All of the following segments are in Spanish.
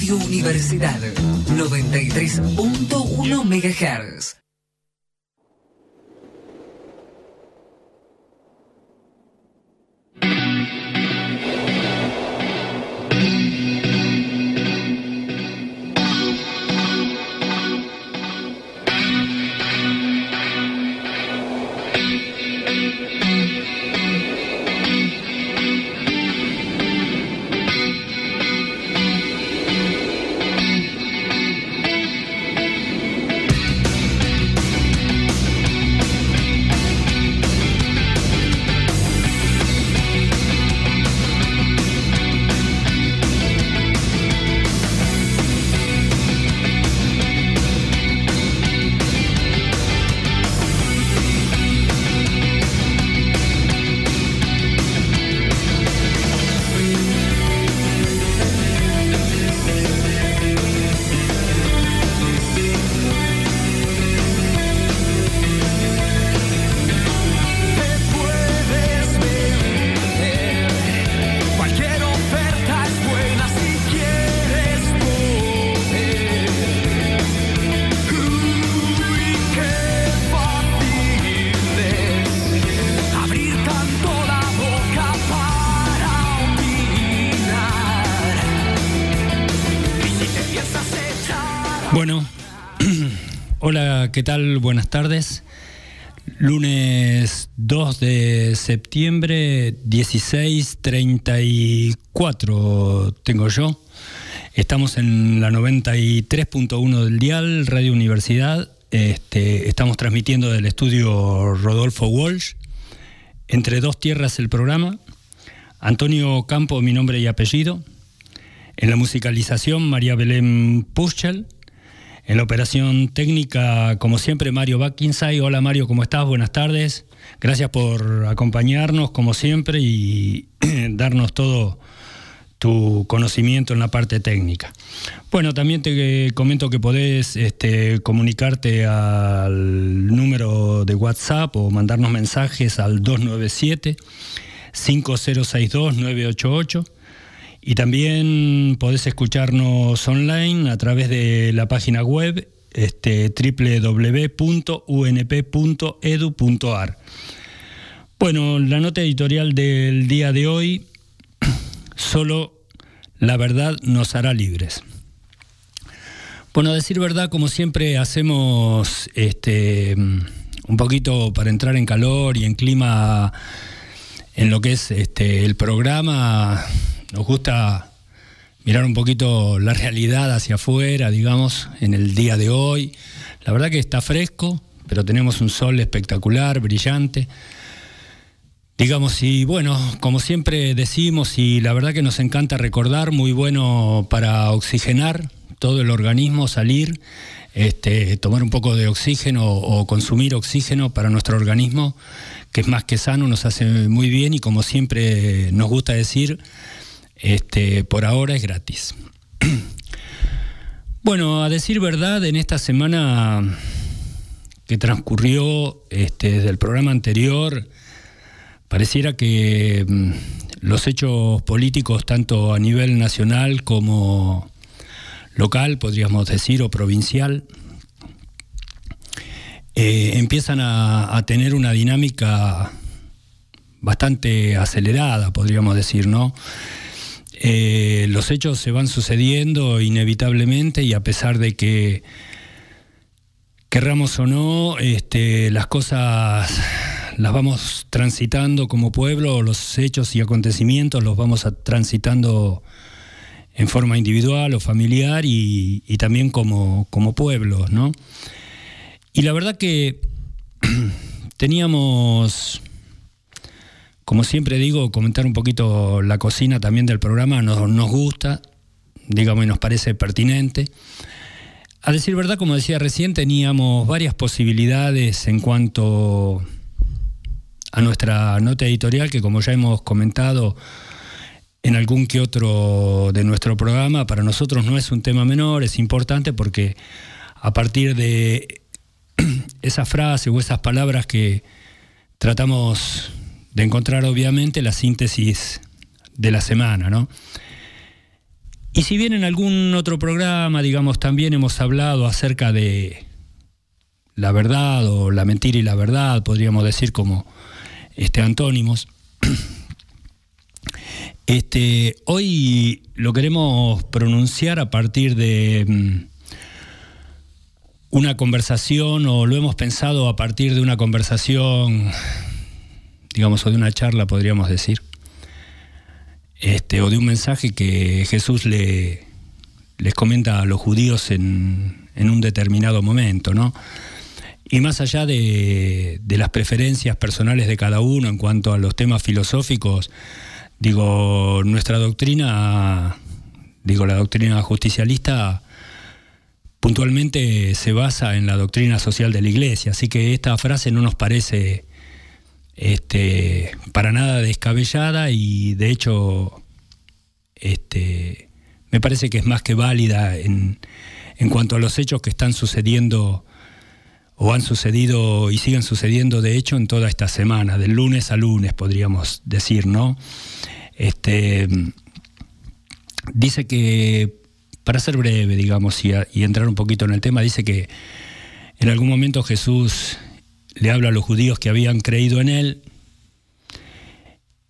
Radio Universidad 93.1 MHz. ¿Qué tal? Buenas tardes. Lunes 2 de septiembre, 16.34 tengo yo. Estamos en la 93.1 del Dial, Radio Universidad. Este, estamos transmitiendo del estudio Rodolfo Walsh. Entre dos tierras el programa. Antonio Campo, mi nombre y apellido. En la musicalización, María Belén Puchel. En la operación técnica, como siempre, Mario Backinsay. Hola Mario, ¿cómo estás? Buenas tardes. Gracias por acompañarnos, como siempre, y darnos todo tu conocimiento en la parte técnica. Bueno, también te comento que podés este, comunicarte al número de WhatsApp o mandarnos mensajes al 297 5062 988 y también podés escucharnos online a través de la página web este, www.unp.edu.ar. Bueno, la nota editorial del día de hoy, solo la verdad nos hará libres. Bueno, decir verdad, como siempre hacemos este, un poquito para entrar en calor y en clima en lo que es este, el programa, nos gusta mirar un poquito la realidad hacia afuera, digamos, en el día de hoy. La verdad que está fresco, pero tenemos un sol espectacular, brillante. Digamos, y bueno, como siempre decimos, y la verdad que nos encanta recordar, muy bueno para oxigenar todo el organismo, salir, este, tomar un poco de oxígeno o consumir oxígeno para nuestro organismo, que es más que sano, nos hace muy bien y como siempre nos gusta decir, este, por ahora es gratis. bueno, a decir verdad, en esta semana que transcurrió este, desde el programa anterior, pareciera que mm, los hechos políticos, tanto a nivel nacional como local, podríamos decir, o provincial, eh, empiezan a, tener una dinámica bastante acelerada, podríamos decir, ¿no? Eh, los hechos se van sucediendo inevitablemente y a pesar de que querramos o no, este, las cosas las vamos transitando como pueblo, los hechos y acontecimientos los vamos transitando en forma individual o familiar y, también como, como pueblos, ¿no? Y la verdad que teníamos como siempre digo, comentar un poquito la cocina también del programa nos, gusta, digamos, y nos parece pertinente. A decir verdad, como decía recién, teníamos varias posibilidades en cuanto a nuestra nota editorial, que como ya hemos comentado en algún que otro de nuestro programa, para nosotros no es un tema menor, es importante porque a partir de esa frase o esas palabras que tratamos de encontrar obviamente la síntesis de la semana, ¿no? Y si bien en algún otro programa, digamos, también hemos hablado acerca de la verdad o la mentira y la verdad, podríamos decir como este, antónimos, este, hoy lo queremos pronunciar a partir de mm, una conversación o lo hemos pensado a partir de una conversación, digamos, o de una charla, podríamos decir, este, o de un mensaje que Jesús le, les comenta a los judíos en, un determinado momento, ¿no? Y más allá de, de, las preferencias personales de cada uno en cuanto a los temas filosóficos, digo, nuestra doctrina, digo, la doctrina justicialista puntualmente se basa en la doctrina social de la Iglesia, así que esta frase no nos parece este, para nada descabellada y de hecho este, me parece que es más que válida en, en cuanto a los hechos que están sucediendo o han sucedido y siguen sucediendo de hecho en toda esta semana, del lunes a lunes podríamos decir, ¿no? Este, dice que para ser breve, digamos, y, entrar un poquito en el tema, dice que en algún momento Jesús le habla a los judíos que habían creído en él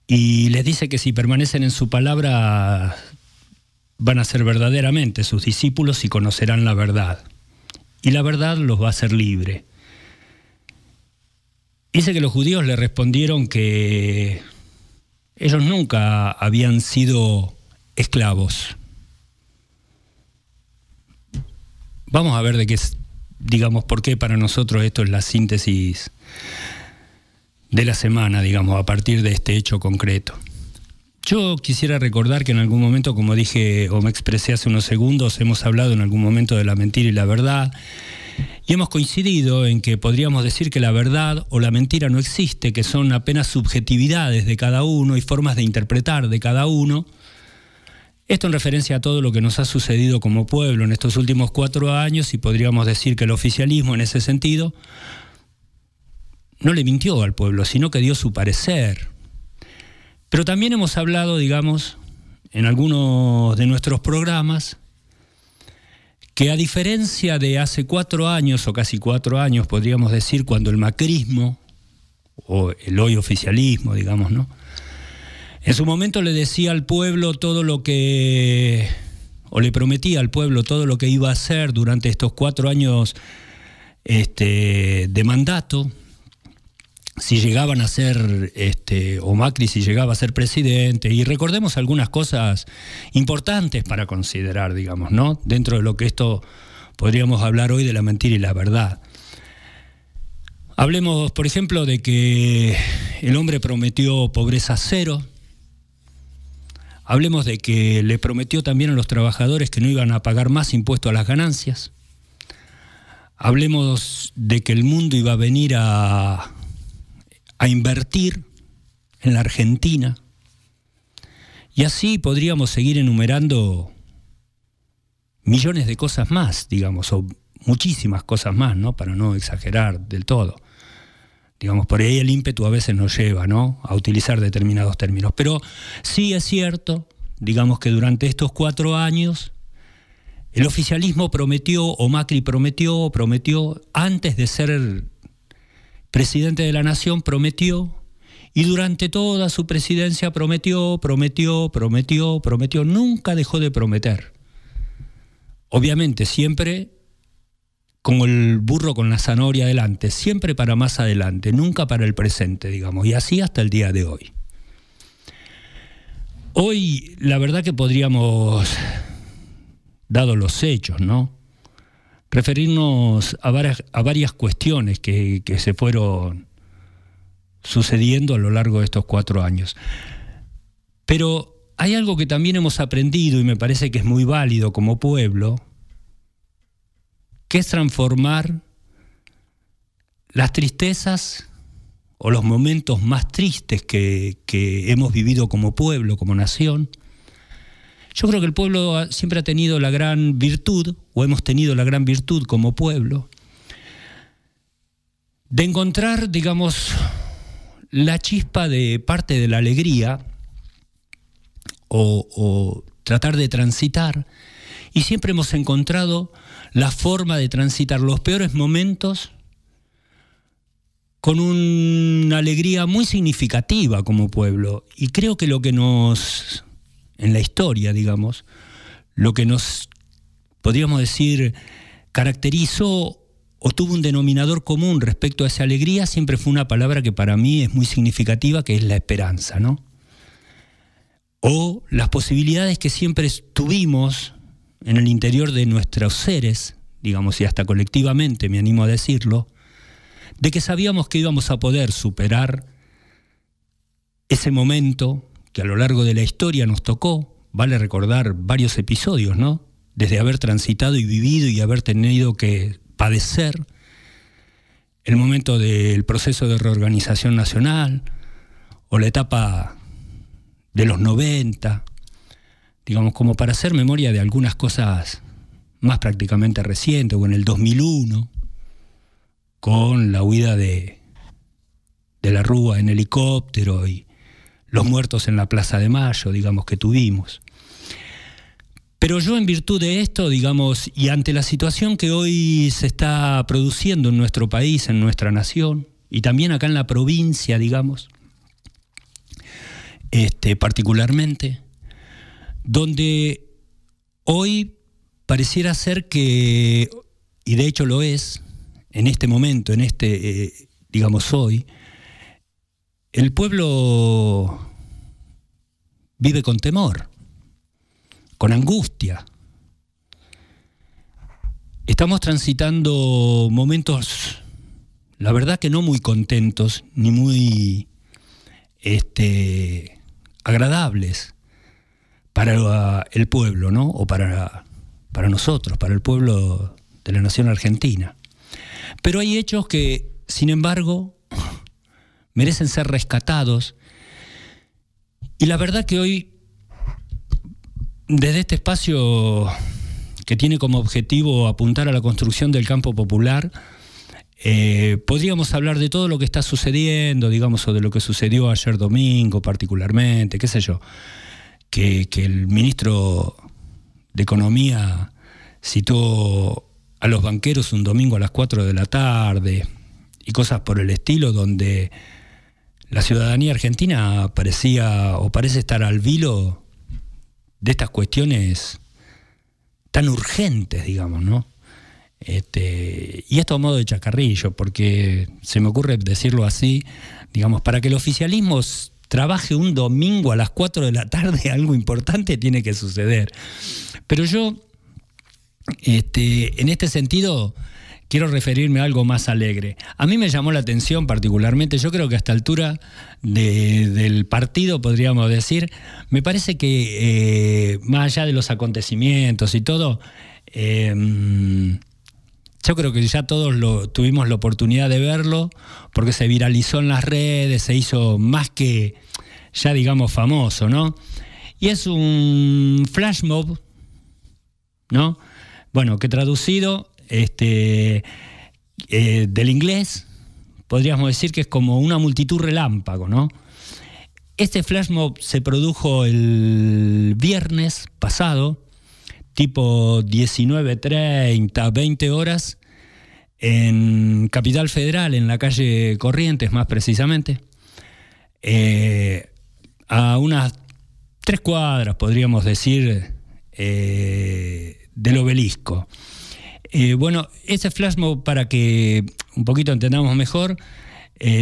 y les dice que si permanecen en su palabra van a ser verdaderamente sus discípulos y conocerán la verdad. Y la verdad los va a hacer libre. Dice que los judíos le respondieron que ellos nunca habían sido esclavos. Vamos a ver de qué digamos, por qué para nosotros esto es la síntesis de la semana, digamos, a partir de este hecho concreto. Yo quisiera recordar que en algún momento, como dije o me expresé hace unos segundos, hemos hablado en algún momento de la mentira y la verdad, y hemos coincidido en que podríamos decir que la verdad o la mentira no existe, que son apenas subjetividades de cada uno y formas de interpretar de cada uno, esto en referencia a todo lo que nos ha sucedido como pueblo en estos últimos cuatro años y podríamos decir que el oficialismo en ese sentido no le mintió al pueblo, sino que dio su parecer. Pero también hemos hablado, digamos, en algunos de nuestros programas, que a diferencia de hace cuatro años o casi cuatro años, podríamos decir, cuando el macrismo, o el hoy oficialismo, digamos, ¿no? En su momento le decía al pueblo todo lo que, o le prometía al pueblo todo lo que iba a hacer durante estos cuatro años este, de mandato, si llegaban a ser, este, o Macri si llegaba a ser presidente, y recordemos algunas cosas importantes para considerar, digamos, ¿no? Dentro de lo que esto podríamos hablar hoy de la mentira y la verdad. Hablemos, por ejemplo, de que el hombre prometió pobreza cero, Hablemos de que le prometió también a los trabajadores que no iban a pagar más impuesto a las ganancias. Hablemos de que el mundo iba a venir a, a invertir en la Argentina. Y así podríamos seguir enumerando millones de cosas más, digamos, o muchísimas cosas más, ¿no? Para no exagerar del todo. Digamos, por ahí el ímpetu a veces nos lleva ¿no? a utilizar determinados términos. Pero sí es cierto, digamos que durante estos cuatro años, el oficialismo prometió, o Macri prometió, prometió, antes de ser presidente de la nación, prometió, y durante toda su presidencia prometió, prometió, prometió, prometió, nunca dejó de prometer. Obviamente, siempre como el burro con la zanahoria adelante, siempre para más adelante, nunca para el presente, digamos, y así hasta el día de hoy. Hoy, la verdad que podríamos, dado los hechos, ¿no? Referirnos a varias, a varias cuestiones que, que se fueron sucediendo a lo largo de estos cuatro años. Pero hay algo que también hemos aprendido y me parece que es muy válido como pueblo, que es transformar las tristezas o los momentos más tristes que, hemos vivido como pueblo, como nación. Yo creo que el pueblo siempre ha tenido la gran virtud, o hemos tenido la gran virtud como pueblo, de encontrar, digamos, la chispa de parte de la alegría o tratar de transitar y siempre hemos encontrado la forma de transitar los peores momentos con una alegría muy significativa como pueblo. Y creo que lo que nos, en la historia, digamos, lo que nos, podríamos decir, caracterizó o tuvo un denominador común respecto a esa alegría, siempre fue una palabra que para mí es muy significativa, que es la esperanza, ¿no? O las posibilidades que siempre tuvimos en el interior de nuestros seres, digamos, y hasta colectivamente, me animo a decirlo, de que sabíamos que íbamos a poder superar ese momento que a lo largo de la historia nos tocó, vale recordar varios episodios, ¿no? Desde haber transitado y vivido y haber tenido que padecer el momento del proceso de reorganización nacional o la etapa de los 90, digamos, como para hacer memoria de algunas cosas más prácticamente recientes, o en el 2001, con la huida de, de la Rúa en helicóptero y los muertos en la Plaza de Mayo, digamos, que tuvimos. Pero yo en virtud de esto, digamos, y ante la situación que hoy se está produciendo en nuestro país, en nuestra nación, y también acá en la provincia, digamos, este, particularmente, donde hoy pareciera ser que, y de hecho lo es, en este momento, en este, eh, digamos hoy, el pueblo vive con temor, con angustia. Estamos transitando momentos, la verdad que no muy contentos, ni muy este, agradables para el pueblo, ¿no? O para, para nosotros, para el pueblo de la nación argentina. Pero hay hechos que, sin embargo, merecen ser rescatados. Y la verdad que hoy, desde este espacio que tiene como objetivo apuntar a la construcción del campo popular, eh, podríamos hablar de todo lo que está sucediendo, digamos, o de lo que sucedió ayer domingo particularmente, qué sé yo, que, el ministro de Economía citó a los banqueros un domingo a las 4 de la tarde y cosas por el estilo, donde la ciudadanía argentina parecía o parece estar al vilo de estas cuestiones tan urgentes, digamos, ¿no? Este, y esto a modo de chacarrillo, porque se me ocurre decirlo así, digamos, para que el oficialismo trabaje un domingo a las 4 de la tarde, algo importante tiene que suceder. Pero yo, este, en este sentido, quiero referirme a algo más alegre. A mí me llamó la atención particularmente, yo creo que a esta altura del partido, podríamos decir, me parece que eh, más allá de los acontecimientos y todo, em, yo creo que ya todos lo, tuvimos la oportunidad de verlo, porque se viralizó en las redes, se hizo más que ya digamos famoso, ¿no? Y es un flash mob, ¿no? Bueno, que traducido este, eh, del inglés, podríamos decir que es como una multitud relámpago, ¿no? Este flash mob se produjo el viernes pasado, tipo 19.30, 20 horas, en Capital Federal, en la calle Corrientes más precisamente, eh, a unas tres cuadras, podríamos decir, eh, del obelisco. Eh, bueno, ese flash mob, para que un poquito entendamos mejor,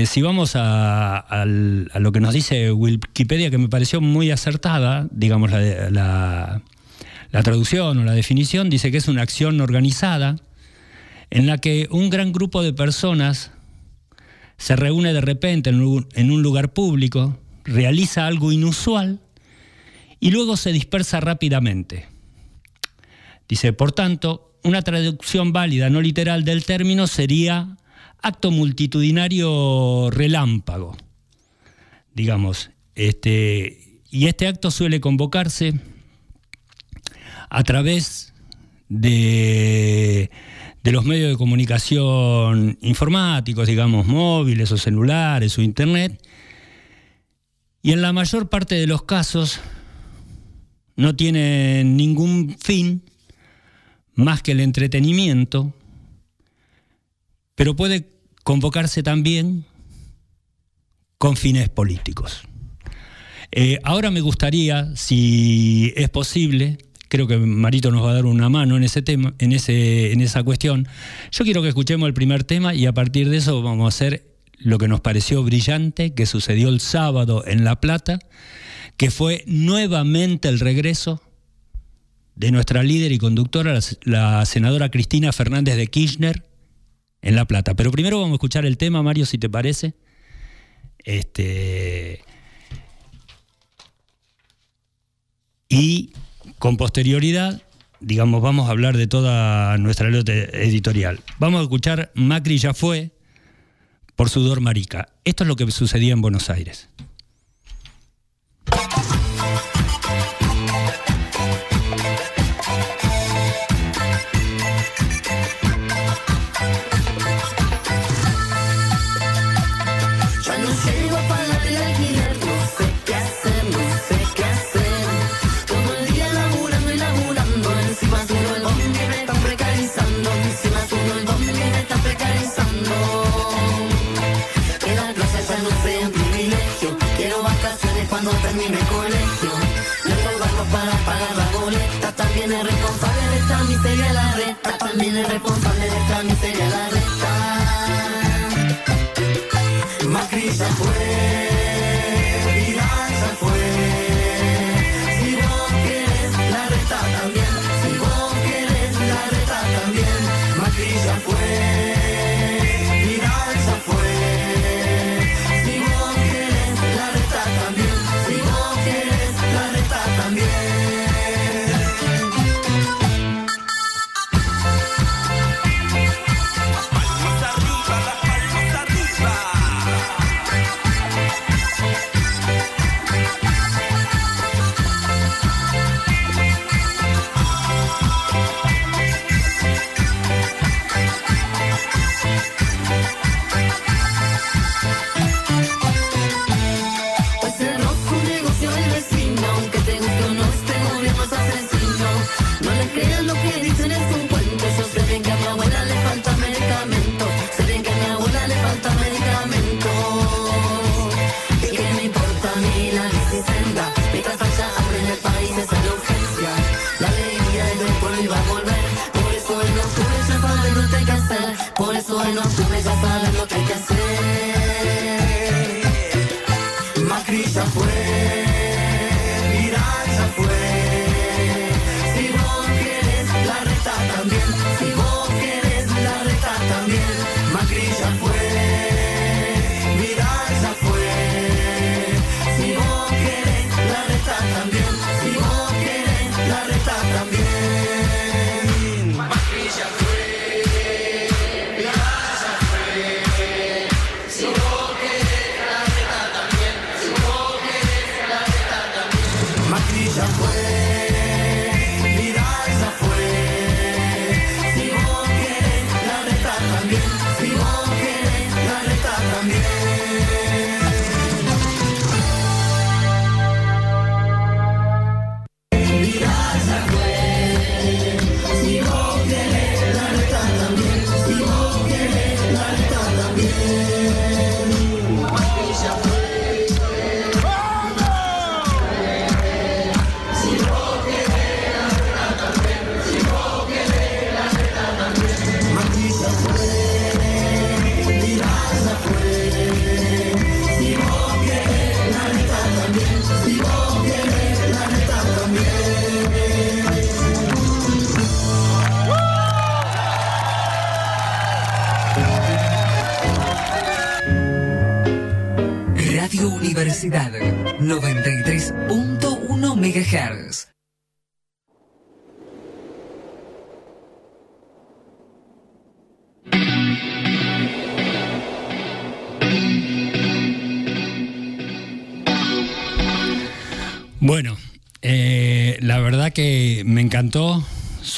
si vamos a, lo que nos dice Wikipedia, que me pareció muy acertada, digamos, la, la traducción o la definición dice que es una acción organizada en la que un gran grupo de personas se reúne de repente en un lugar público, realiza algo inusual y luego se dispersa rápidamente. Dice, por tanto, una traducción válida, no literal del término sería acto multitudinario relámpago, digamos. Este, y este acto suele convocarse a través de, los medios de comunicación informáticos, digamos, móviles o celulares o internet, y en la mayor parte de los casos no tiene ningún fin más que el entretenimiento, pero puede convocarse también con fines políticos. Eh, ahora me gustaría, si es posible, creo que Marito nos va a dar una mano en ese tema, en, ese, en esa cuestión. Yo quiero que escuchemos el primer tema y a partir de eso vamos a hacer lo que nos pareció brillante, que sucedió el sábado en La Plata, que fue nuevamente el regreso de nuestra líder y conductora, la, senadora Cristina Fernández de Kirchner, en La Plata. Pero primero vamos a escuchar el tema, Mario, si te parece. Este. Y con posterioridad, digamos, vamos a hablar de toda nuestra editorial. Vamos a escuchar Macri ya fue por sudor marica. Esto es lo que sucedía en Buenos Aires. Responsable de esta miseria la resta. Macri ya fue.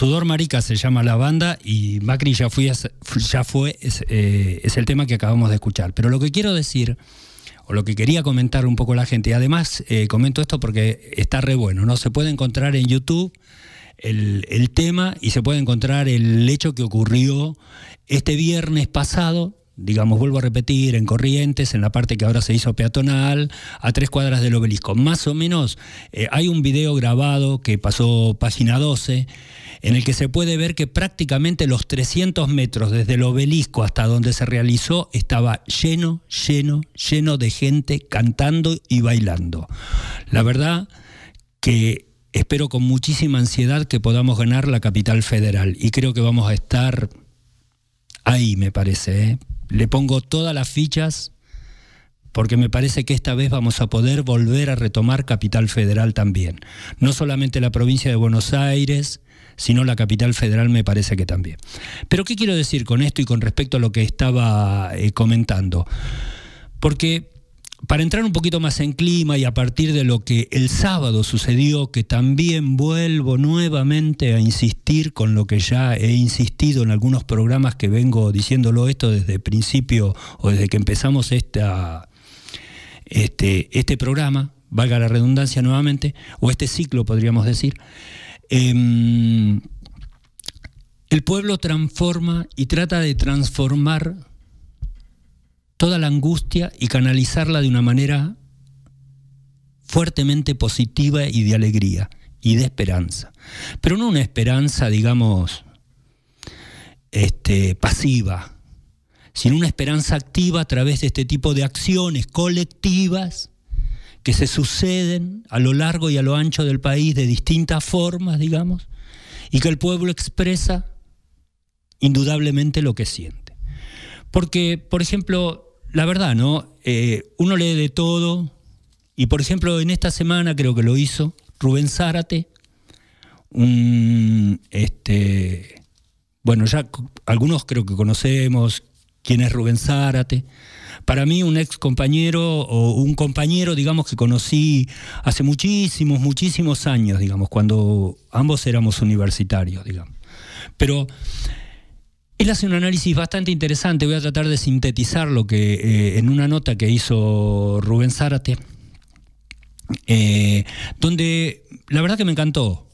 Sudor Marica se llama la banda y Macri ya, fui, ya fue, es, eh, es el tema que acabamos de escuchar. Pero lo que quiero decir o lo que quería comentar un poco la gente, y además eh, comento esto porque está re bueno, ¿no? Se puede encontrar en YouTube el, el tema y se puede encontrar el hecho que ocurrió este viernes pasado, digamos, vuelvo a repetir, en Corrientes, en la parte que ahora se hizo peatonal, a tres cuadras del obelisco. Más o menos eh, hay un video grabado que pasó página 12, en el que se puede ver que prácticamente los 300 metros desde el obelisco hasta donde se realizó estaba lleno, lleno, lleno de gente cantando y bailando. La verdad que espero con muchísima ansiedad que podamos ganar la capital federal y creo que vamos a estar ahí, me parece. ¿eh? Le pongo todas las fichas porque me parece que esta vez vamos a poder volver a retomar Capital Federal también. No solamente la provincia de Buenos Aires, sino la capital federal me parece que también. Pero ¿qué quiero decir con esto y con respecto a lo que estaba eh, comentando? Porque para entrar un poquito más en clima y a partir de lo que el sábado sucedió, que también vuelvo nuevamente a insistir con lo que ya he insistido en algunos programas que vengo diciéndolo esto desde el principio o desde que empezamos este, este programa, valga la redundancia nuevamente, o este ciclo podríamos decir, em, el pueblo transforma y trata de transformar toda la angustia y canalizarla de una manera fuertemente positiva y de alegría y de esperanza. Pero no una esperanza, digamos, este, pasiva, sino una esperanza activa a través de este tipo de acciones colectivas que se suceden a lo largo y a lo ancho del país de distintas formas, digamos, y que el pueblo expresa indudablemente lo que siente. Porque, por ejemplo, la verdad, ¿no? Eh, uno lee de todo, y por ejemplo, en esta semana creo que lo hizo Rubén Zárate, este, bueno, ya algunos creo que conocemos quién es Rubén Zárate. Para mí, un ex compañero o un compañero, digamos, que conocí hace muchísimos, muchísimos años, digamos, cuando ambos éramos universitarios, digamos. Pero él hace un análisis bastante interesante, voy a tratar de sintetizar lo que eh, en una nota que hizo Rubén Zárate, eh, donde la verdad que me encantó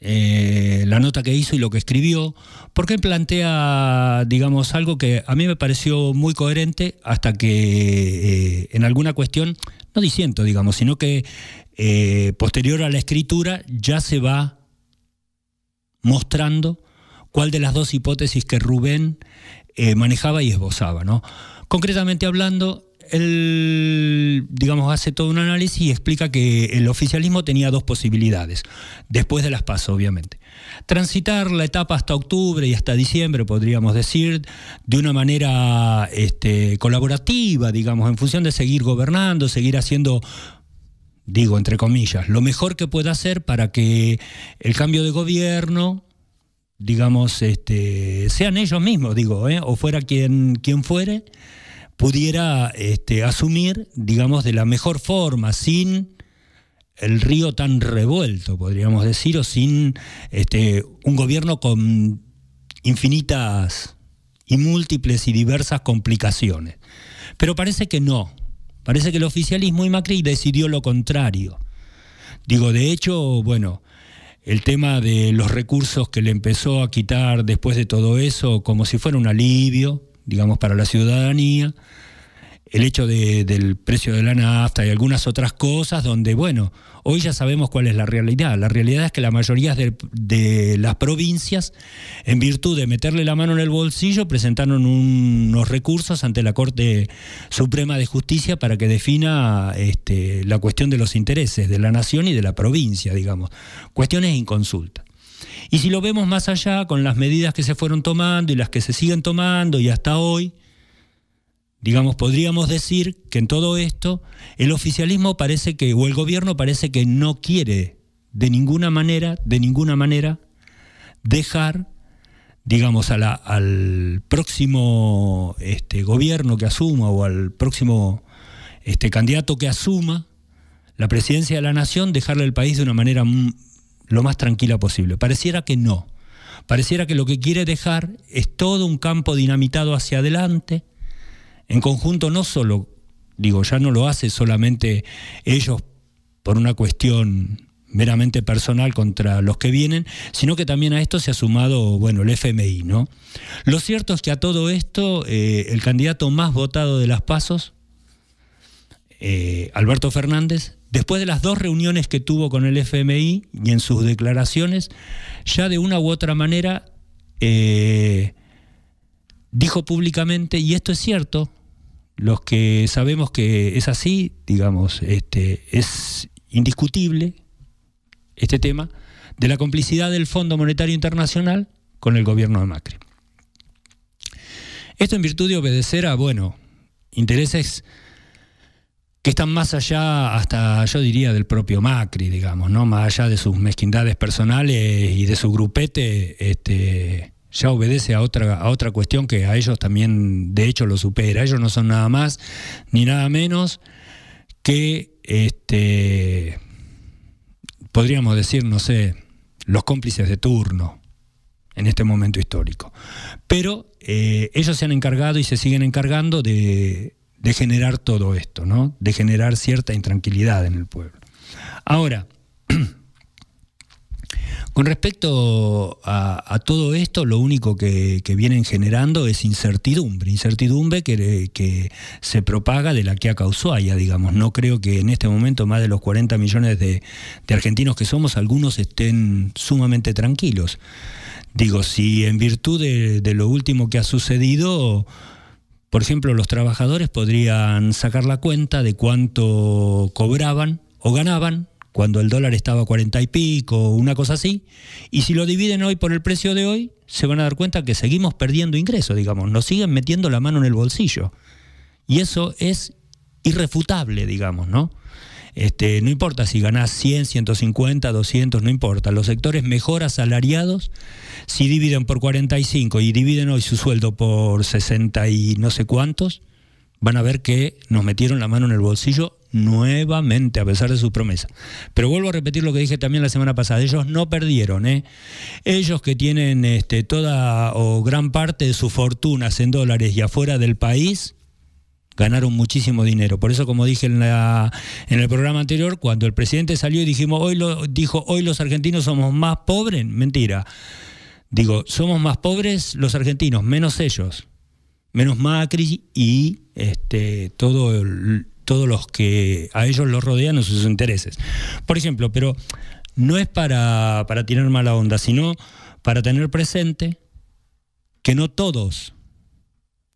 eh, la nota que hizo y lo que escribió, porque él plantea, digamos, algo que a mí me pareció muy coherente hasta que en alguna cuestión, no disiento, digamos, sino que posterior a la escritura ya se va mostrando cuál de las dos hipótesis que Rubén eh, manejaba y esbozaba. ¿no? Concretamente hablando, él, digamos, hace todo un análisis y explica que el oficialismo tenía dos posibilidades, después de las PASO, obviamente. Transitar la etapa hasta octubre y hasta diciembre, podríamos decir, de una manera este, colaborativa, digamos, en función de seguir gobernando, seguir haciendo digo entre comillas, lo mejor que pueda hacer para que el cambio de gobierno digamos, este, sean ellos mismos, digo, ¿eh? o fuera quien, quien fuere, pudiera este, asumir, digamos, de la mejor forma, sin el río tan revuelto, podríamos decir, o sin este, un gobierno con infinitas y múltiples y diversas complicaciones. Pero parece que no. Parece que el oficialismo y Macri decidió lo contrario. Digo, de hecho, bueno, el tema de los recursos que le empezó a quitar después de todo eso como si fuera un alivio, digamos, para la ciudadanía, el hecho del precio de la nafta y algunas otras cosas donde, bueno, hoy ya sabemos cuál es la realidad. La realidad es que la mayoría de, las provincias, en virtud de meterle la mano en el bolsillo, presentaron unos recursos ante la Corte Suprema de Justicia para que defina este, la cuestión de los intereses de la nación y de la provincia, digamos. Cuestiones inconsultas. Y si lo vemos más allá con las medidas que se fueron tomando y las que se siguen tomando y hasta hoy, Digamos, podríamos decir que en todo esto el oficialismo parece que, o el gobierno parece que no quiere de ninguna manera, de ninguna manera, dejar, digamos, al próximo este, gobierno que asuma o al próximo este, candidato que asuma la presidencia de la nación, dejarle el país de una manera lo más tranquila posible. Pareciera que no. Pareciera que lo que quiere dejar es todo un campo dinamitado hacia adelante, en conjunto no solo Digo, ya no lo hace solamente ellos por una cuestión meramente personal contra los que vienen, sino que también a esto se ha sumado, bueno, el FMI, ¿no? Lo cierto es que a todo esto, eh, el candidato más votado de las pasos, eh, Alberto Fernández, después de las dos reuniones que tuvo con el FMI y en sus declaraciones, ya de una u otra manera eh, dijo públicamente, y esto es cierto, los que sabemos que es así, digamos, este, es indiscutible este tema, de la complicidad del Fondo Monetario Internacional con el gobierno de Macri. Esto en virtud de obedecer a, bueno, intereses que están más allá, hasta yo diría, del propio Macri, digamos, ¿no? Más allá de sus mezquindades personales y de su grupete, este, ya obedece a otra, a otra cuestión que a ellos también, de hecho, lo supera. Ellos no son nada más ni nada menos que, este, podríamos decir, no sé, los cómplices de turno en este momento histórico. Pero eh, ellos se han encargado y se siguen encargando de, de generar todo esto, ¿no? De generar cierta intranquilidad en el pueblo. Ahora, Con respecto a, todo esto, lo único que, vienen generando es incertidumbre, incertidumbre que, se propaga de la que ha causado allá, digamos. No creo que en este momento más de los 40 millones de, argentinos que somos, algunos estén sumamente tranquilos. Digo, si en virtud de lo último que ha sucedido, por ejemplo, los trabajadores podrían sacar la cuenta de cuánto cobraban o ganaban cuando el dólar estaba a 40 y pico, una cosa así, y si lo dividen hoy por el precio de hoy, se van a dar cuenta que seguimos perdiendo ingresos, digamos, nos siguen metiendo la mano en el bolsillo. Y eso es irrefutable, digamos, ¿no? Este, no importa si ganás 100, 150, 200, no importa. Los sectores mejor asalariados, si dividen por 45 y dividen hoy su sueldo por 60 y no sé cuántos, van a ver que nos metieron la mano en el bolsillo nuevamente, a pesar de su promesa. Pero vuelvo a repetir lo que dije también la semana pasada, ellos no perdieron, ¿eh? Ellos que tienen este, toda o gran parte de sus fortunas en dólares y afuera del país, ganaron muchísimo dinero. Por eso, como dije en, la, en el programa anterior, cuando el presidente salió y dijimos, hoy lo, dijo, hoy los argentinos somos más pobres, mentira. Digo, somos más pobres los argentinos, menos ellos, menos Macri y este, todo el, todos los que a ellos los rodean en sus intereses. Por ejemplo, pero no es para, para tirar mala onda, sino para tener presente que no todos,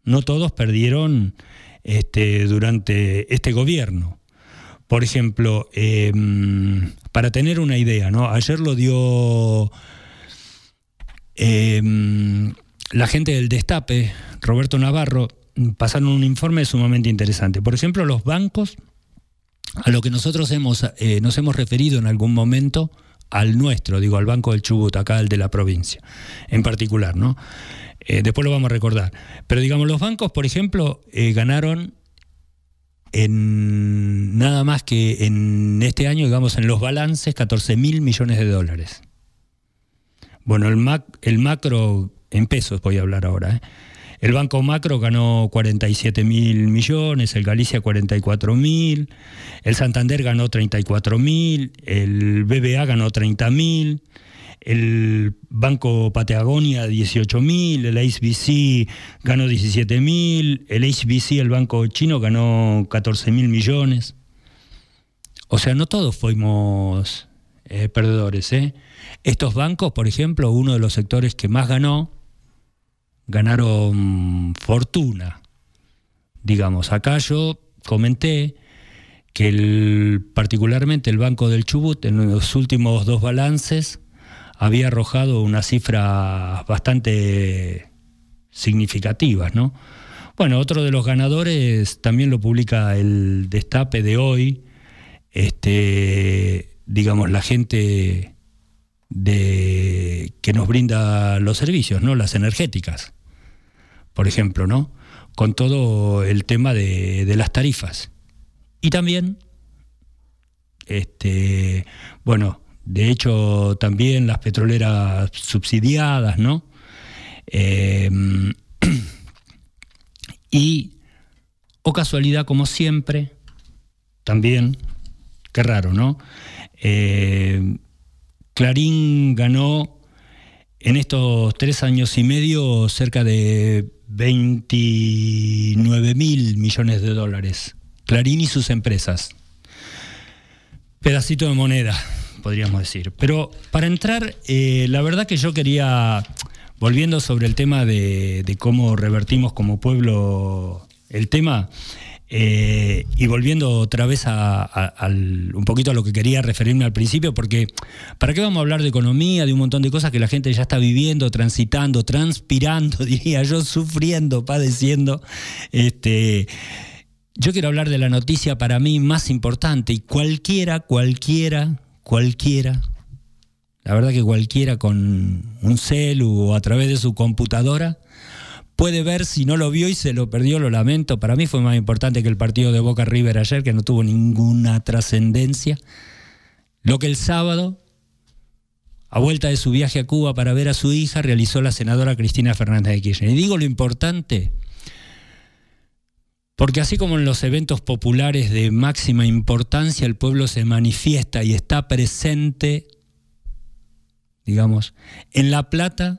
no todos perdieron este, durante este gobierno. Por ejemplo, em, para tener una idea, ¿no? Ayer lo dio em, la gente del Destape, Roberto Navarro, pasaron un informe sumamente interesante. Por ejemplo, los bancos, a lo que nosotros hemos, eh, nos hemos referido en algún momento, al nuestro, digo, al Banco del Chubut, acá el de la provincia, en particular, ¿no? Eh, después lo vamos a recordar. Pero digamos, los bancos, por ejemplo, eh, ganaron en nada más que en este año, digamos, en los balances, 14 mil millones de dólares. Bueno, el, el macro, en pesos voy a hablar ahora, ¿eh? El Banco Macro ganó 47 mil millones, el Galicia 44 mil, el Santander ganó 34 mil, el BBA ganó 30 mil, el Banco Patagonia 18 mil, el HBC ganó 17 mil, el HBC, el Banco Chino, ganó 14 mil millones. O sea, no todos fuimos eh, perdedores. ¿eh? Estos bancos, por ejemplo, uno de los sectores que más ganó ganaron fortuna. Digamos, acá yo comenté que particularmente el Banco del Chubut en los últimos dos balances había arrojado unas cifras bastante significativas, ¿no? Bueno, otro de los ganadores también lo publica el Destape de hoy, este, digamos, la gente de, que nos brinda los servicios, ¿no? Las energéticas por ejemplo, ¿no? Con todo el tema de, las tarifas. Y también, este, bueno, de hecho también las petroleras subsidiadas, ¿no? Em, y o casualidad como siempre, también, qué raro, ¿no? Eh, Clarín ganó en estos tres años y medio cerca de 29 mil millones de dólares. Clarín y sus empresas. Pedacito de moneda, podríamos decir. Pero para entrar, eh, la verdad que yo quería, volviendo sobre el tema de, de cómo revertimos como pueblo el tema, eh, y volviendo otra vez a, un poquito a lo que quería referirme al principio, porque ¿para qué vamos a hablar de economía, de un montón de cosas que la gente ya está viviendo, transitando, transpirando, diría yo, sufriendo, padeciendo? Este, yo quiero hablar de la noticia para mí más importante y cualquiera, cualquiera, cualquiera, la verdad que cualquiera con un celu o a través de su computadora, puede ver si no lo vio y se lo perdió, lo lamento. Para mí fue más importante que el partido de Boca River ayer, que no tuvo ninguna trascendencia. Lo que el sábado, a vuelta de su viaje a Cuba para ver a su hija, realizó la senadora Cristina Fernández de Kirchner. Y digo lo importante, porque así como en los eventos populares de máxima importancia el pueblo se manifiesta y está presente, digamos, en La Plata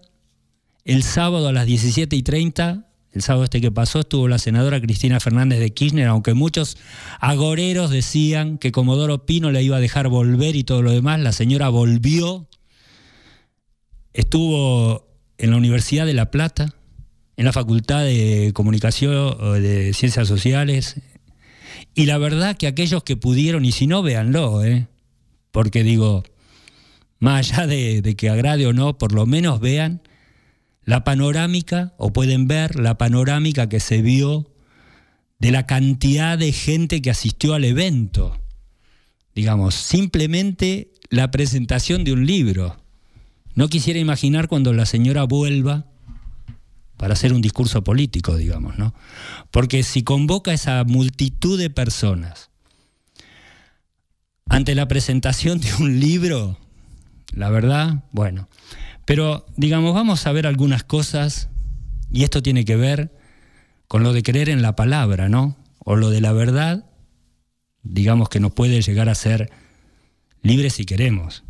el sábado a las 17 y 30, el sábado este que pasó, estuvo la senadora Cristina Fernández de Kirchner, aunque muchos agoreros decían que Comodoro Pino le iba a dejar volver y todo lo demás, la señora volvió, estuvo en la Universidad de La Plata, en la Facultad de Comunicación, de Ciencias Sociales, y la verdad que aquellos que pudieron, y si no, véanlo, ¿eh? porque digo, más allá de, de que agrade o no, por lo menos vean la panorámica, o pueden ver la panorámica que se vio de la cantidad de gente que asistió al evento. Digamos, simplemente la presentación de un libro. No quisiera imaginar cuando la señora vuelva para hacer un discurso político, digamos, ¿no? Porque si convoca a esa multitud de personas ante la presentación de un libro, la verdad, bueno, pero, digamos, vamos a ver algunas cosas, y esto tiene que ver con lo de creer en la palabra, ¿no? O lo de la verdad, digamos que nos puede llegar a ser libres si queremos.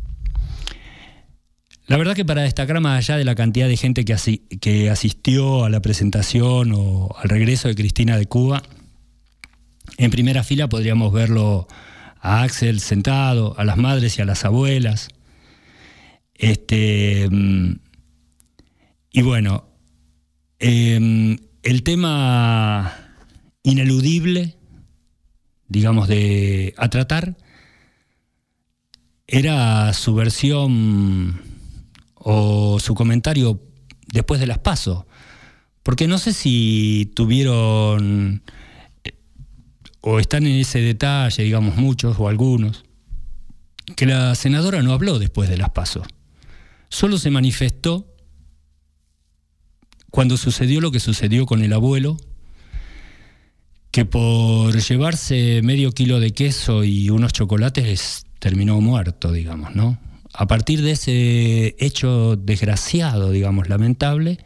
La verdad que para destacar más allá de la cantidad de gente que, que asistió a la presentación o al regreso de Cristina de Cuba, en primera fila podríamos verlo a Axel sentado, a las madres y a las abuelas, este, mm, y bueno, em, el tema ineludible, digamos, de a tratar, era su versión o su comentario después de las pasos. Porque no sé si tuvieron o están en ese detalle, digamos muchos o algunos, que la senadora no habló después de las pasos solo se manifestó cuando sucedió lo que sucedió con el abuelo, que por llevarse medio kilo de queso y unos chocolates terminó muerto, digamos, ¿no? A partir de ese hecho desgraciado, digamos, lamentable,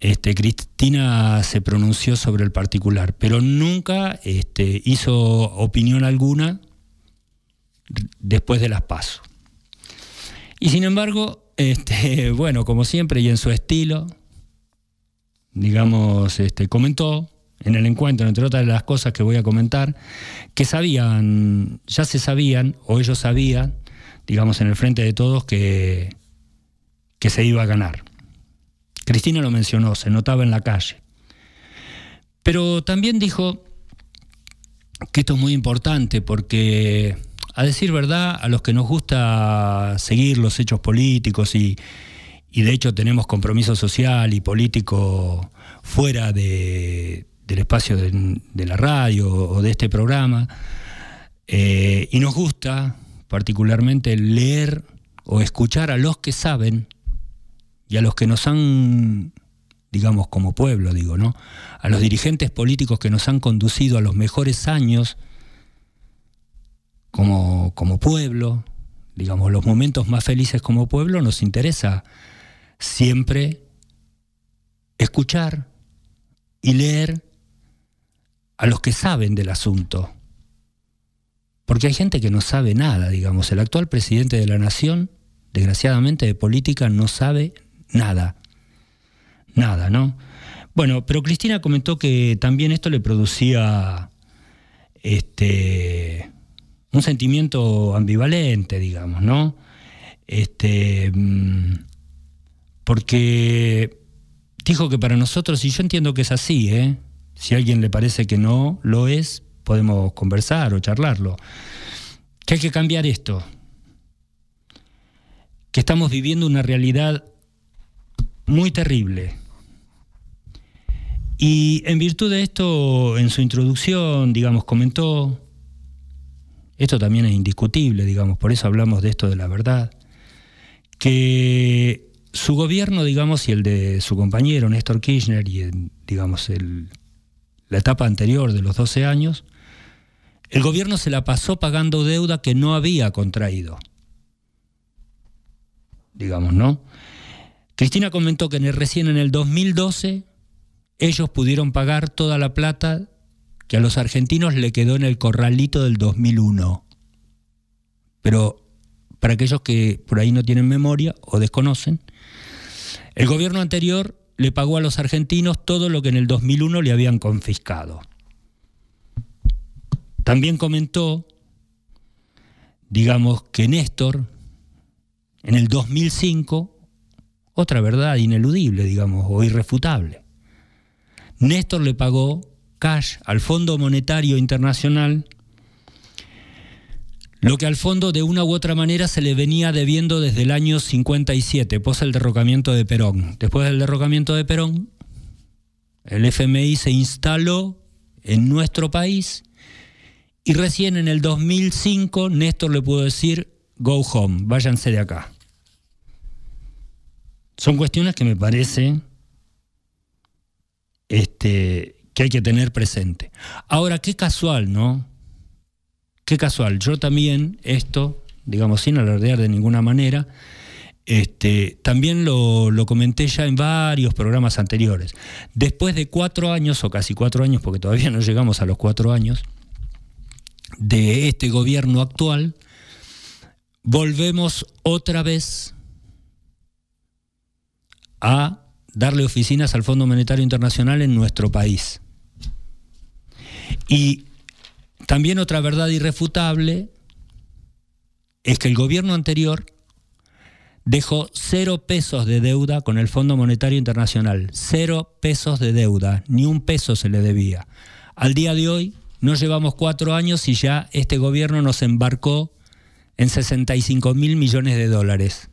este, Cristina se pronunció sobre el particular, pero nunca este, hizo opinión alguna después de las pasos. Y sin embargo, este, bueno, como siempre y en su estilo, digamos, este, comentó en el encuentro, entre otras las cosas que voy a comentar, que sabían, ya se sabían, o ellos sabían, digamos, en el frente de todos, que, que se iba a ganar. Cristina lo mencionó, se notaba en la calle. Pero también dijo que esto es muy importante porque a decir verdad, a los que nos gusta seguir los hechos políticos y, de hecho tenemos compromiso social y político fuera del espacio de, la radio o de este programa, eh, y nos gusta particularmente leer o escuchar a los que saben y a los que nos han, digamos como pueblo, digo, ¿no? A los dirigentes políticos que nos han conducido a los mejores años como, como pueblo, digamos, los momentos más felices como pueblo, nos interesa siempre escuchar y leer a los que saben del asunto. Porque hay gente que no sabe nada, digamos. El actual presidente de la nación, desgraciadamente de política, no sabe nada. Nada, ¿no? Bueno, pero Cristina comentó que también esto le producía este, un sentimiento ambivalente, digamos, ¿no? Este, mm, porque dijo que para nosotros, y yo entiendo que es así, ¿eh? si a alguien le parece que no lo es, podemos conversar o charlarlo, que hay que cambiar esto, que estamos viviendo una realidad muy terrible. Y en virtud de esto, en su introducción, digamos, comentó, esto también es indiscutible, digamos, por eso hablamos de esto de la verdad, que su gobierno, digamos, y el de su compañero Néstor Kirchner y, digamos, el, la etapa anterior de los 12 años, el gobierno se la pasó pagando deuda que no había contraído. Digamos, ¿no? Cristina comentó que recién en el 2012 ellos pudieron pagar toda la plata que a los argentinos le quedó en el corralito del 2001. Pero para aquellos que por ahí no tienen memoria o desconocen, el gobierno anterior le pagó a los argentinos todo lo que en el 2001 le habían confiscado. También comentó, digamos, que Néstor, en el 2005, otra verdad ineludible, digamos, o irrefutable, Néstor le pagó cash al Fondo Monetario Internacional lo que al fondo de una u otra manera se le venía debiendo desde el año 57, pos el derrocamiento de Perón. Después del derrocamiento de Perón, el FMI se instaló en nuestro país y recién en el 2005 Néstor le pudo decir, go home, váyanse de acá. Son cuestiones que me parece este, que hay que tener presente. Ahora, qué casual, ¿no? Qué casual, yo también esto, digamos, sin alardear de ninguna manera, este, también lo, lo, comenté ya en varios programas anteriores. Después de cuatro años, o casi cuatro años, porque todavía no llegamos a los cuatro años, de este gobierno actual, volvemos otra vez a darle oficinas al Fondo Monetario Internacional en nuestro país. Y también otra verdad irrefutable es que el gobierno anterior dejó cero pesos de deuda con el Fondo Monetario Internacional, cero pesos de deuda, ni un peso se le debía. Al día de hoy no llevamos cuatro años y ya este gobierno nos embarcó en 65 mil millones de dólares.